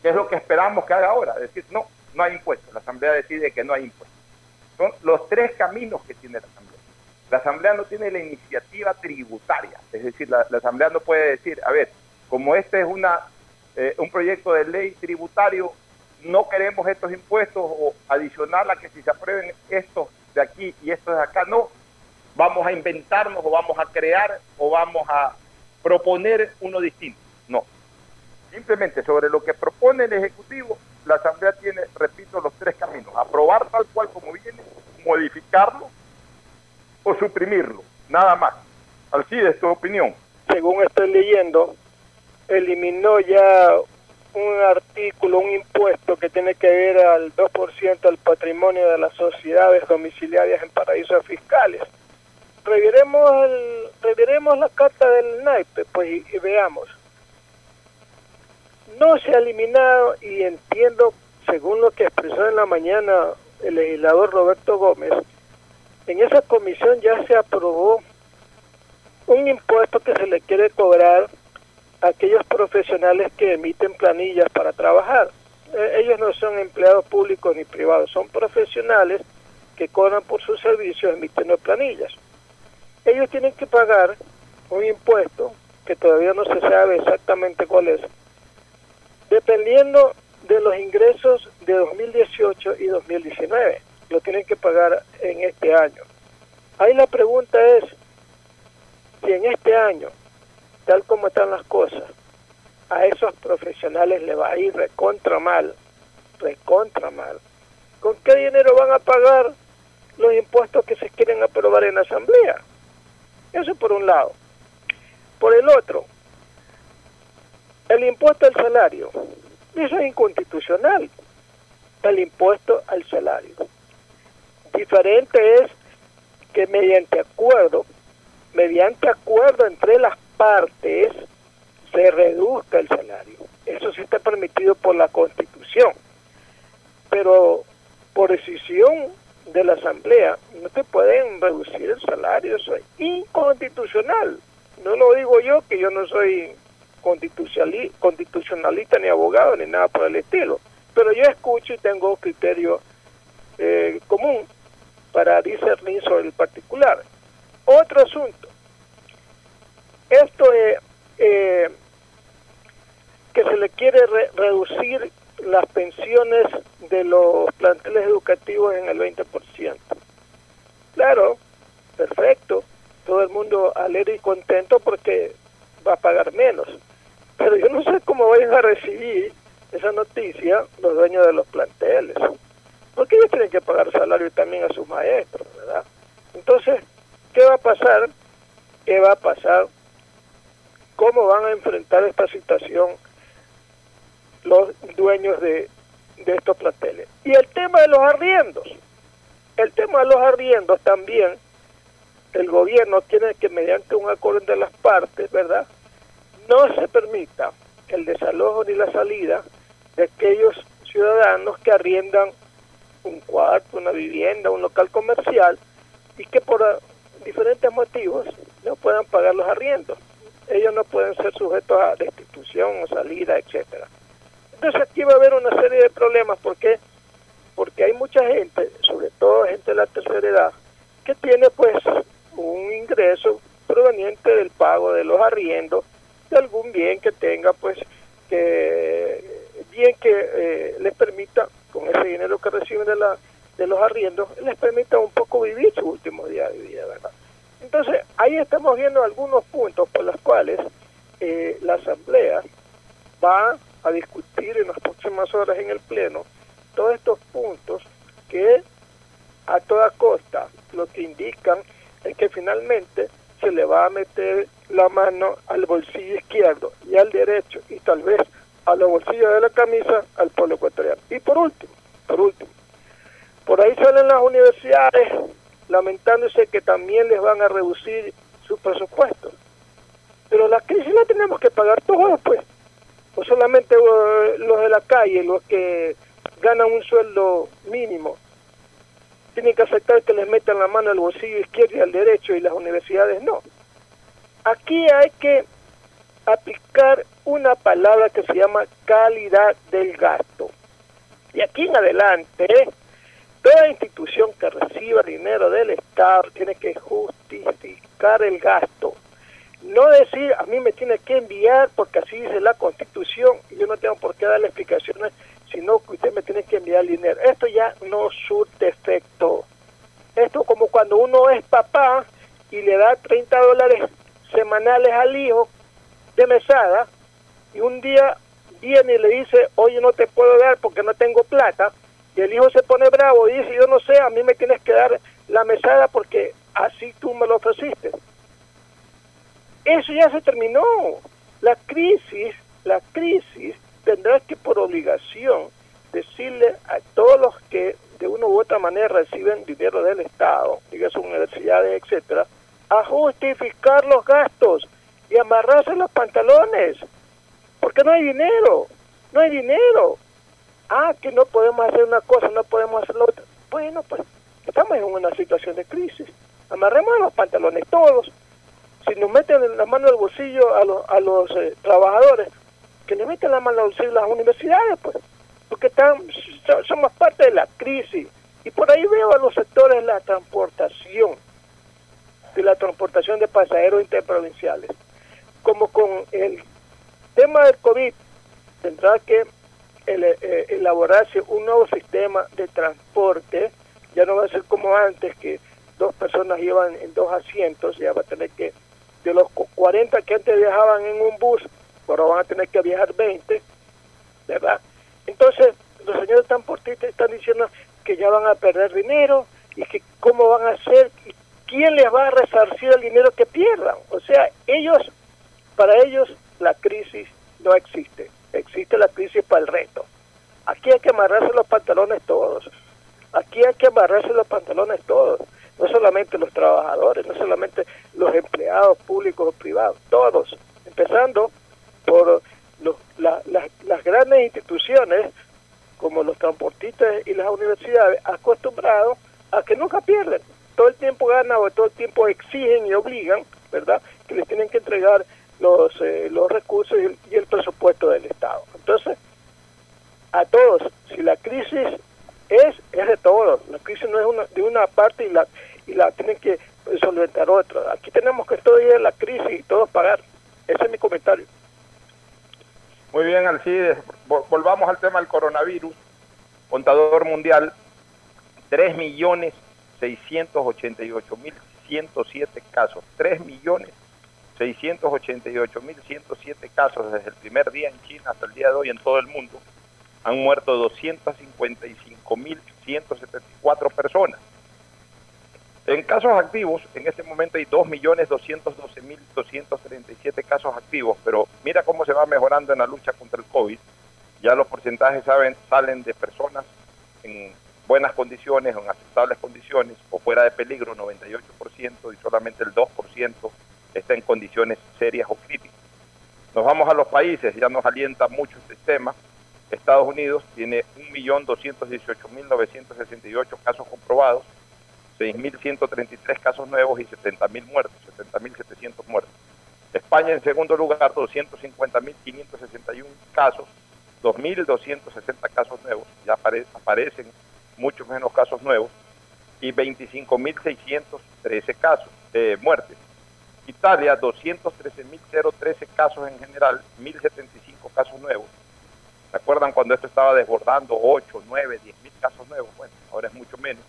[SPEAKER 3] que es lo que esperamos que haga ahora. Decir, no, no hay impuesto. La Asamblea decide que no hay impuesto. Son los tres caminos que tiene la Asamblea. La Asamblea no tiene la iniciativa tributaria, es decir, la, Asamblea no puede decir, a ver, como este es una eh, un proyecto de ley tributario, no queremos estos impuestos o adicional a que si se aprueben estos de aquí y estos de acá, no, vamos a inventarnos o vamos a crear o vamos a proponer uno distinto. No. Simplemente sobre lo que propone el Ejecutivo, la Asamblea tiene, repito, los tres caminos. Aprobar tal cual como viene, modificarlo o suprimirlo. Nada más. Alcides, tu opinión.
[SPEAKER 4] según estoy leyendo, eliminó ya un artículo, un impuesto que tiene que ver al 2% del patrimonio de las sociedades domiciliarias en paraísos fiscales. Reviremos, el, reviremos la carta del naipe, pues, y veamos. No se ha eliminado y entiendo, según lo que expresó en la mañana el legislador Roberto Gómez, en esa comisión ya se aprobó un impuesto que se le quiere cobrar a aquellos profesionales que emiten planillas para trabajar. Eh, ellos no son empleados públicos ni privados, son profesionales que cobran por sus servicios emitiendo planillas. Ellos tienen que pagar un impuesto que todavía no se sabe exactamente cuál es, dependiendo de los ingresos de 2018 y 2019. Lo tienen que pagar en este año. Ahí la pregunta es, si en este año, tal como están las cosas, a esos profesionales le va a ir recontra mal, recontra mal, ¿con qué dinero van a pagar los impuestos que se quieren aprobar en la Asamblea? Eso por un lado. Por el otro, el impuesto al salario. Eso es inconstitucional, el impuesto al salario. Diferente es que mediante acuerdo, mediante acuerdo entre las partes, se reduzca el salario. Eso sí está permitido por la Constitución. Pero por decisión de la Asamblea no te pueden reducir el salario, eso es inconstitucional. No lo digo yo, que yo no soy constitucionali- constitucionalista ni abogado ni nada por el estilo, pero yo escucho y tengo criterio eh, común para discernir sobre el particular. Otro asunto, esto es eh, que se le quiere re- reducir las pensiones de los planteles educativos en el 20%. Claro, perfecto, todo el mundo alegre y contento porque va a pagar menos. Pero yo no sé cómo vayan a recibir esa noticia los dueños de los planteles. Porque ellos tienen que pagar salario también a sus maestros, ¿verdad? Entonces, ¿qué va a pasar? ¿Qué va a pasar? ¿Cómo van a enfrentar esta situación los dueños de, de estos planteles? Y el tema de los arriendos. El tema de los arriendos también, el gobierno tiene que, mediante un acuerdo de las partes, ¿verdad? No se permita el desalojo ni la salida de aquellos ciudadanos que arriendan un cuarto, una vivienda, un local comercial y que por ah, diferentes motivos no puedan pagar los arriendos. Ellos no pueden ser sujetos a destitución o salida, etcétera. Entonces aquí va a haber una serie de problemas porque porque hay mucha gente, sobre todo gente de la tercera edad, que tiene pues un ingreso proveniente del pago de los arriendos de algún bien que tenga pues que bien que eh, les permita con ese dinero que reciben de la de los arriendos les permita un poco vivir su último día de vida verdad entonces ahí estamos viendo algunos puntos por los cuales eh, la asamblea va a discutir en las próximas horas en el pleno todos estos puntos que a toda costa lo que indican es que finalmente se le va a meter la mano al bolsillo izquierdo y al derecho y tal vez a los bolsillos de la camisa al pueblo ecuatoriano. Y por último, por último, por ahí salen las universidades lamentándose que también les van a reducir sus presupuestos. Pero la crisis la tenemos que pagar todos, pues. O solamente eh, los de la calle, los que ganan un sueldo mínimo, tienen que aceptar que les metan la mano al bolsillo izquierdo y al derecho y las universidades no. Aquí hay que aplicar una palabra que se llama calidad del gasto. Y aquí en adelante, toda institución que reciba dinero del Estado tiene que justificar el gasto. No decir, a mí me tiene que enviar porque así dice la Constitución y yo no tengo por qué darle explicaciones, sino que usted me tiene que enviar el dinero. Esto ya no surte efecto. Esto como cuando uno es papá y le da 30 dólares semanales al hijo de mesada y un día viene y le dice, oye, no te puedo dar porque no tengo plata, y el hijo se pone bravo y dice, yo no sé, a mí me tienes que dar la mesada porque así tú me lo ofreciste. Eso ya se terminó. La crisis, la crisis tendrá que por obligación decirle a todos los que de una u otra manera reciben dinero del Estado, diga sus universidades, etcétera, a justificar los gastos y amarrarse los pantalones, porque no hay dinero, no hay dinero. Ah, que no podemos hacer una cosa, no podemos hacer la otra. Bueno, pues estamos en una situación de crisis. Amarremos los pantalones todos. Si nos meten la mano al bolsillo a los, a los eh, trabajadores, que le meten la mano al bolsillo a las universidades, pues, porque están, so- somos parte de la crisis. Y por ahí veo a los sectores de la transportación, de la transportación de pasajeros interprovinciales. Como con el tema del COVID, tendrá que eh, elaborarse un nuevo sistema de transporte. Ya no va a ser como antes, que dos personas llevan en dos asientos, ya va a tener que de los cu- 40 que antes viajaban en un bus, ahora van a tener que viajar 20, ¿verdad? Entonces, los señores transportistas están diciendo que ya van a perder dinero y que cómo van a hacer, y quién les va a resarcir el dinero que pierdan. O sea, ellos, para ellos, la crisis no existe, existe la crisis para el resto. Aquí hay que amarrarse los pantalones todos. Aquí hay que amarrarse los pantalones todos. No solamente los trabajadores, no solamente los empleados públicos o privados, todos. Empezando por los- la- la- las grandes instituciones como los transportistas y las universidades acostumbrados a que nunca pierden. Todo el tiempo ganan o todo el tiempo exigen y obligan, ¿verdad? Que les tienen que entregar los, eh, los recursos y el, y el presupuesto del Estado. Entonces, a todos, si la crisis es, es de todos. La crisis no es una, de una parte y la, y la tienen que solventar otra. Aquí tenemos que estudiar la crisis y todos pagar. Ese es mi comentario.
[SPEAKER 3] Muy bien, Alcides. Vol- Volvamos al tema del coronavirus. Contador mundial, 3.688.107 casos. 3.688.107 casos desde el primer día en China hasta el día de hoy en todo el mundo. Han muerto 255.174 personas. En casos activos, en este momento hay 2.212.237 casos activos, pero mira cómo se va mejorando en la lucha contra el COVID. Ya los porcentajes saben, salen de personas en buenas condiciones en aceptables condiciones o fuera de peligro, 98%, y solamente el 2% está en condiciones serias o críticas. Nos vamos a los países, ya nos alienta mucho este tema. Estados Unidos tiene 1.218.968 casos comprobados, 6.133 casos nuevos y 70.000 muertos, 70.700 muertos. España en segundo lugar, 250.561 casos, 2.260 casos nuevos, ya apare- aparecen muchos menos casos nuevos, y 25.613 casos de muertes. Italia, 213.013 casos en general, 1.075 casos nuevos. ¿Se acuerdan cuando esto estaba desbordando 8, 9, 10.000 casos nuevos? Bueno, ahora es mucho menos.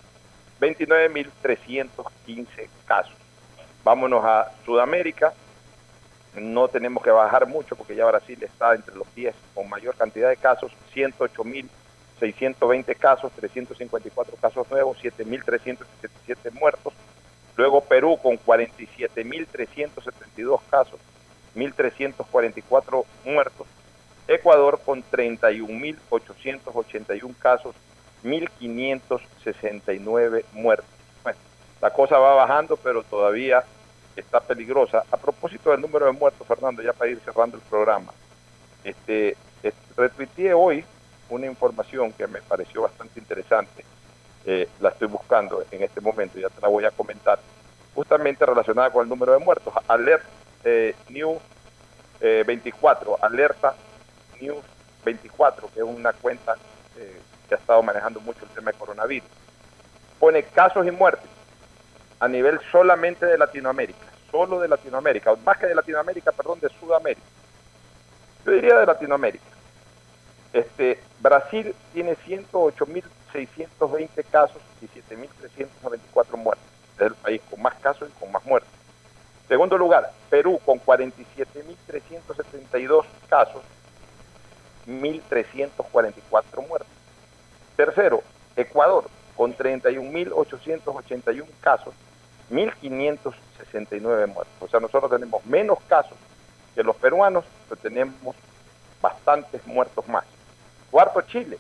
[SPEAKER 3] 29.315 casos. Vámonos a Sudamérica. No tenemos que bajar mucho porque ya Brasil está entre los 10 con mayor cantidad de casos. 108.620 casos, 354 casos nuevos, 7.377 muertos. Luego Perú con 47.372 casos, 1.344 muertos. Ecuador con 31.881 casos, 1.569 muertos. Bueno, la cosa va bajando, pero todavía está peligrosa. A propósito del número de muertos, Fernando, ya para ir cerrando el programa, este, eh, retuiteé hoy una información que me pareció bastante interesante. Eh, la estoy buscando en este momento, ya te la voy a comentar, justamente relacionada con el número de muertos. Alert eh, News eh, 24, Alerta News 24, que es una cuenta eh, que ha estado manejando mucho el tema de coronavirus. Pone casos y muertes a nivel solamente de Latinoamérica, solo de Latinoamérica, más que de Latinoamérica, perdón, de Sudamérica. Yo diría de Latinoamérica. Este, Brasil tiene 108.620 casos y 7.394 muertos. Es el país con más casos y con más muertos. Segundo lugar, Perú con 47.372 casos, 1.344 muertos. Tercero, Ecuador con 31.881 casos, 1.569 muertos. O sea, nosotros tenemos menos casos que los peruanos, pero tenemos bastantes muertos más. Cuarto, Chile,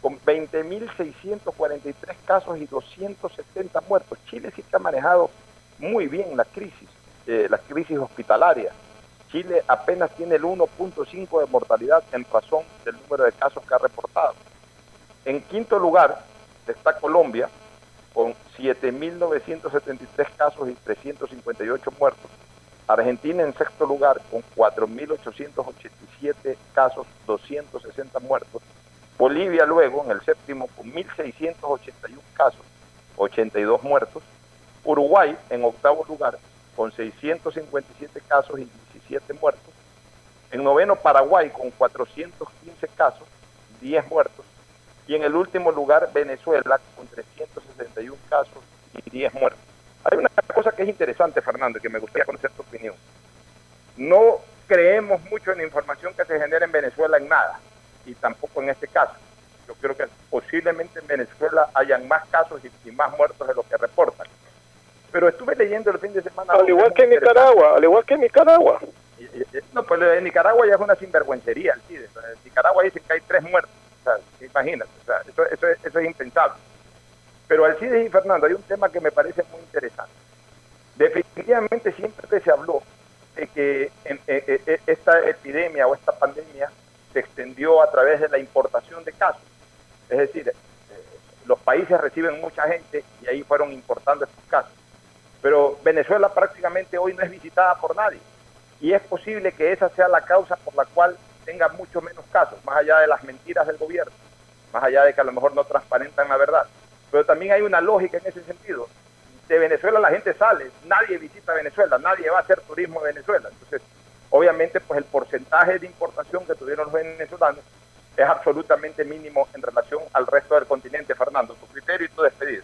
[SPEAKER 3] con 20.643 casos y 270 muertos. Chile sí que ha manejado muy bien la crisis, eh, la crisis hospitalaria. Chile apenas tiene el 1.5 de mortalidad en razón del número de casos que ha reportado. En quinto lugar está Colombia, con 7.973 casos y 358 muertos. Argentina en sexto lugar, con 4.887 casos, 260 muertos. Bolivia luego en el séptimo, con 1.681 casos, 82 muertos. Uruguay en octavo lugar, con 657 casos y 17 muertos. En noveno, Paraguay, con 415 casos, 10 muertos. Y en el último lugar, Venezuela, con 361 casos y 10 muertos. Hay una cosa que es interesante, Fernando, que me gustaría conocer tu opinión. No creemos mucho en la información que se genera en Venezuela en nada, y tampoco en este caso. Yo creo que posiblemente en Venezuela hayan más casos y, y más muertos de los que reportan. Pero estuve leyendo el fin de semana...
[SPEAKER 4] Al igual que en Nicaragua, al igual que en Nicaragua.
[SPEAKER 3] No, pues en Nicaragua ya es una sinvergüencería. el CIDE. En Nicaragua dicen que hay tres muertos. O sea, imagínate, o sea, eso, eso, es- eso es impensable. Pero Alcides y Fernando, hay un tema que me parece muy interesante. Definitivamente siempre se habló de que en- eh, eh, eh, esta epidemia o esta pandemia se extendió a través de la importación de casos. Es decir, eh, los países reciben mucha gente y ahí fueron importando estos casos. Pero Venezuela prácticamente hoy no es visitada por nadie. Y es posible que esa sea la causa por la cual tenga mucho menos casos, más allá de las mentiras del gobierno, más allá de que a lo mejor no transparentan la verdad. Pero también hay una lógica en ese sentido. De Venezuela la gente sale, nadie visita Venezuela, nadie va a hacer turismo de Venezuela. Entonces, obviamente, pues el porcentaje de importación que tuvieron los venezolanos es absolutamente mínimo en relación al resto del continente. Fernando, tu criterio y tu despedida.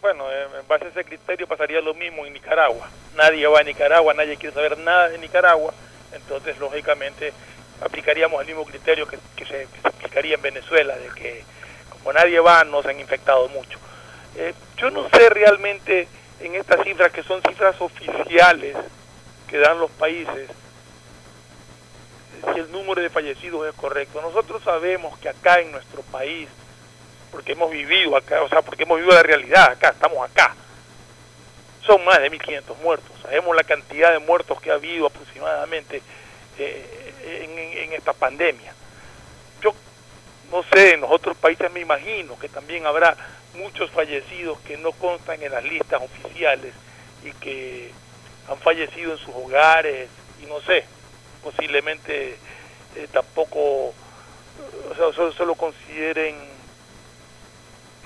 [SPEAKER 12] Bueno, eh, en base a ese criterio pasaría lo mismo en Nicaragua. Nadie va a Nicaragua, nadie quiere saber nada de Nicaragua, entonces lógicamente aplicaríamos el mismo criterio que, que se, se aplicaría en Venezuela, de que como nadie va, no se han infectado mucho. Eh, yo no sé realmente en estas cifras, que son cifras oficiales que dan los países, si el número de fallecidos es correcto. Nosotros sabemos que acá en nuestro país, porque hemos vivido acá, o sea, porque hemos vivido la realidad acá, estamos acá, son más de 1.500 muertos. Sabemos la cantidad de muertos que ha habido aproximadamente eh, en, en- esta pandemia. Yo no sé, en los otros países me imagino que también habrá muchos fallecidos que no constan en las listas oficiales y que han fallecido en sus hogares y no sé, posiblemente eh, tampoco, o sea, solo, consideren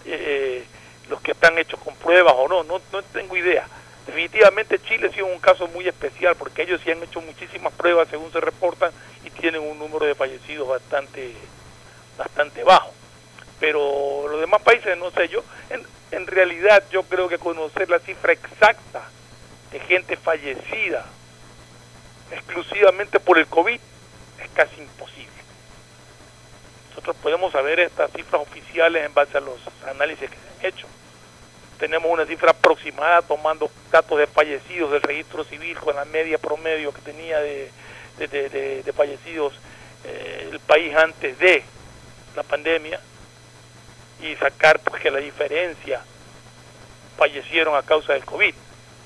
[SPEAKER 12] eh, los que están hechos con pruebas o no, no, no tengo idea. Definitivamente Chile sí es un caso muy especial porque ellos sí han hecho muchísimas pruebas según se reportan y tienen un número de fallecidos bastante bastante bajo. Pero los demás países no sé, yo en, en realidad yo creo que conocer la cifra exacta de gente fallecida exclusivamente por el COVID es casi imposible. Nosotros podemos saber estas cifras oficiales en base a los análisis que se han hecho. Tenemos una cifra aproximada tomando datos de fallecidos del registro civil con la media promedio que tenía de, de, de- fallecidos eh, el país antes de la pandemia y sacar pues que la diferencia fallecieron a causa del COVID,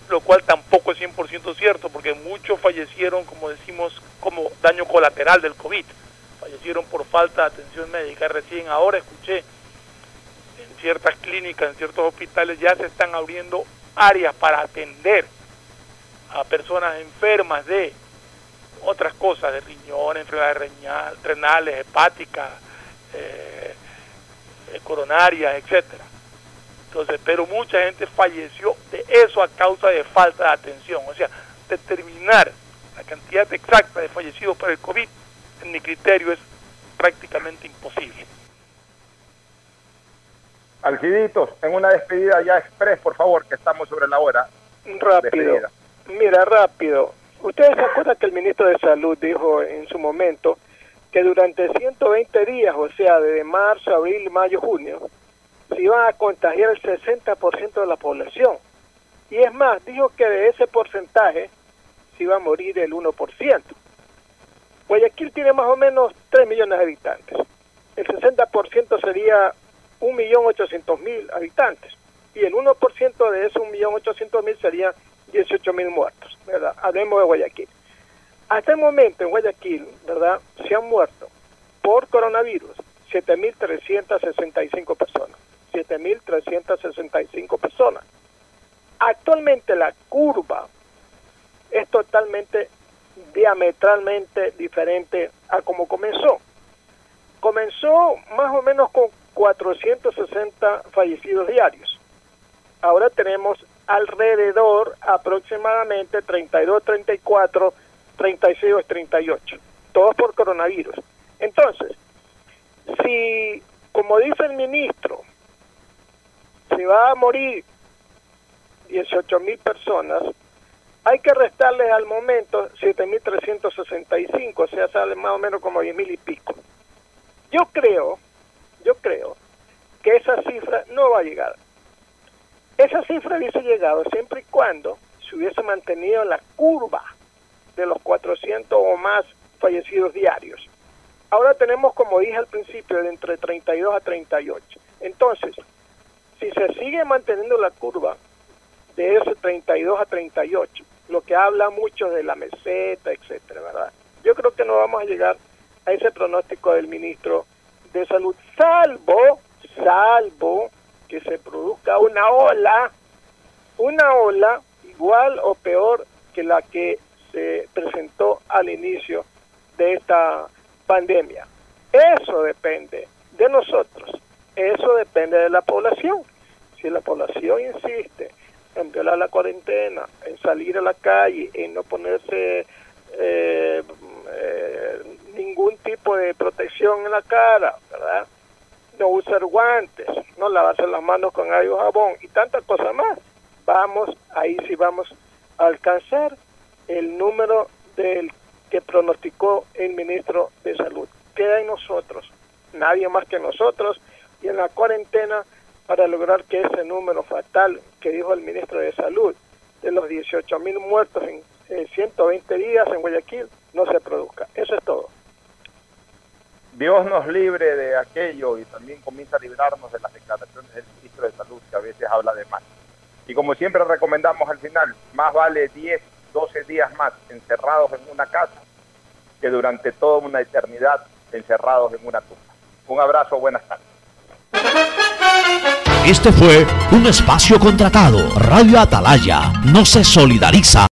[SPEAKER 12] lo cual tampoco es 100% cierto porque muchos fallecieron, como decimos, como daño colateral del COVID, fallecieron por falta de atención médica. Recién ahora escuché en ciertas clínicas, en ciertos hospitales ya se están abriendo áreas para atender a personas enfermas de otras cosas, de riñones, enfermedades renales, hepáticas, eh, eh, coronarias, etcétera. Entonces, pero mucha gente falleció de eso a causa de falta de atención. O sea, determinar la cantidad exacta de fallecidos por el COVID, en mi criterio, es prácticamente imposible.
[SPEAKER 3] Alciditos, en una despedida ya express, por favor, que estamos sobre la hora.
[SPEAKER 4] Rápido.
[SPEAKER 3] Despedida.
[SPEAKER 4] Mira, rápido. Ustedes se acuerdan que el ministro de Salud dijo en su momento que durante 120 días, o sea, desde marzo, abril, mayo, junio, se iban a contagiar el 60% de la población. Y es más, dijo que de ese porcentaje se iba a morir el 1%. Guayaquil tiene más o menos 3 millones de habitantes. El 60% sería 1.800.000 habitantes. Y el 1% de esos 1.800.000 serían 18.000 muertos, ¿verdad? Hablemos de Guayaquil. Hasta el momento en Guayaquil, ¿verdad? Se han muerto por coronavirus 7.365 personas. 7.365 personas. Actualmente la curva es totalmente diametralmente diferente a como comenzó. Comenzó más o menos con 460 fallecidos diarios. Ahora tenemos alrededor aproximadamente 32, 34, 36 o 38, todos por coronavirus. Entonces, si, como dice el ministro, se va a morir 18 mil personas, hay que restarles al momento 7.365, o sea, sale más o menos como 10.000 y pico. Yo creo, yo creo que esa cifra no va a llegar. Esa cifra hubiese llegado siempre y cuando se hubiese mantenido la curva de los 400 o más fallecidos diarios. Ahora tenemos, como dije al principio, de entre 32 a 38. Entonces, si se sigue manteniendo la curva de ese 32 a 38, lo que habla mucho de la meseta, etcétera, ¿verdad? Yo creo que no vamos a llegar a ese pronóstico del ministro de Salud, salvo, salvo que se produzca una ola, una ola igual o peor que la que se presentó al inicio de esta pandemia. Eso depende de nosotros, eso depende de la población. Si la población insiste en violar la cuarentena, en salir a la calle, en no ponerse eh, eh, ningún tipo de protección en la cara, ¿verdad? No usar guantes, no lavarse las manos con agua y jabón y tantas cosas más. Vamos, ahí sí vamos a alcanzar el número del que pronosticó el ministro de Salud. Queda en nosotros, nadie más que nosotros, y en la cuarentena para lograr que ese número fatal que dijo el ministro de Salud, de los 18 mil muertos en, 120 días en Guayaquil, no se produzca. Eso es todo.
[SPEAKER 3] Dios nos libre de aquello y también comienza a librarnos de las declaraciones del ministro de Salud, que a veces habla de más. Y como siempre recomendamos al final, más vale 10, 12 días más encerrados en una casa que durante toda una eternidad encerrados en una tumba. Un abrazo, buenas tardes.
[SPEAKER 7] Este fue un espacio contratado. Radio Atalaya no se solidariza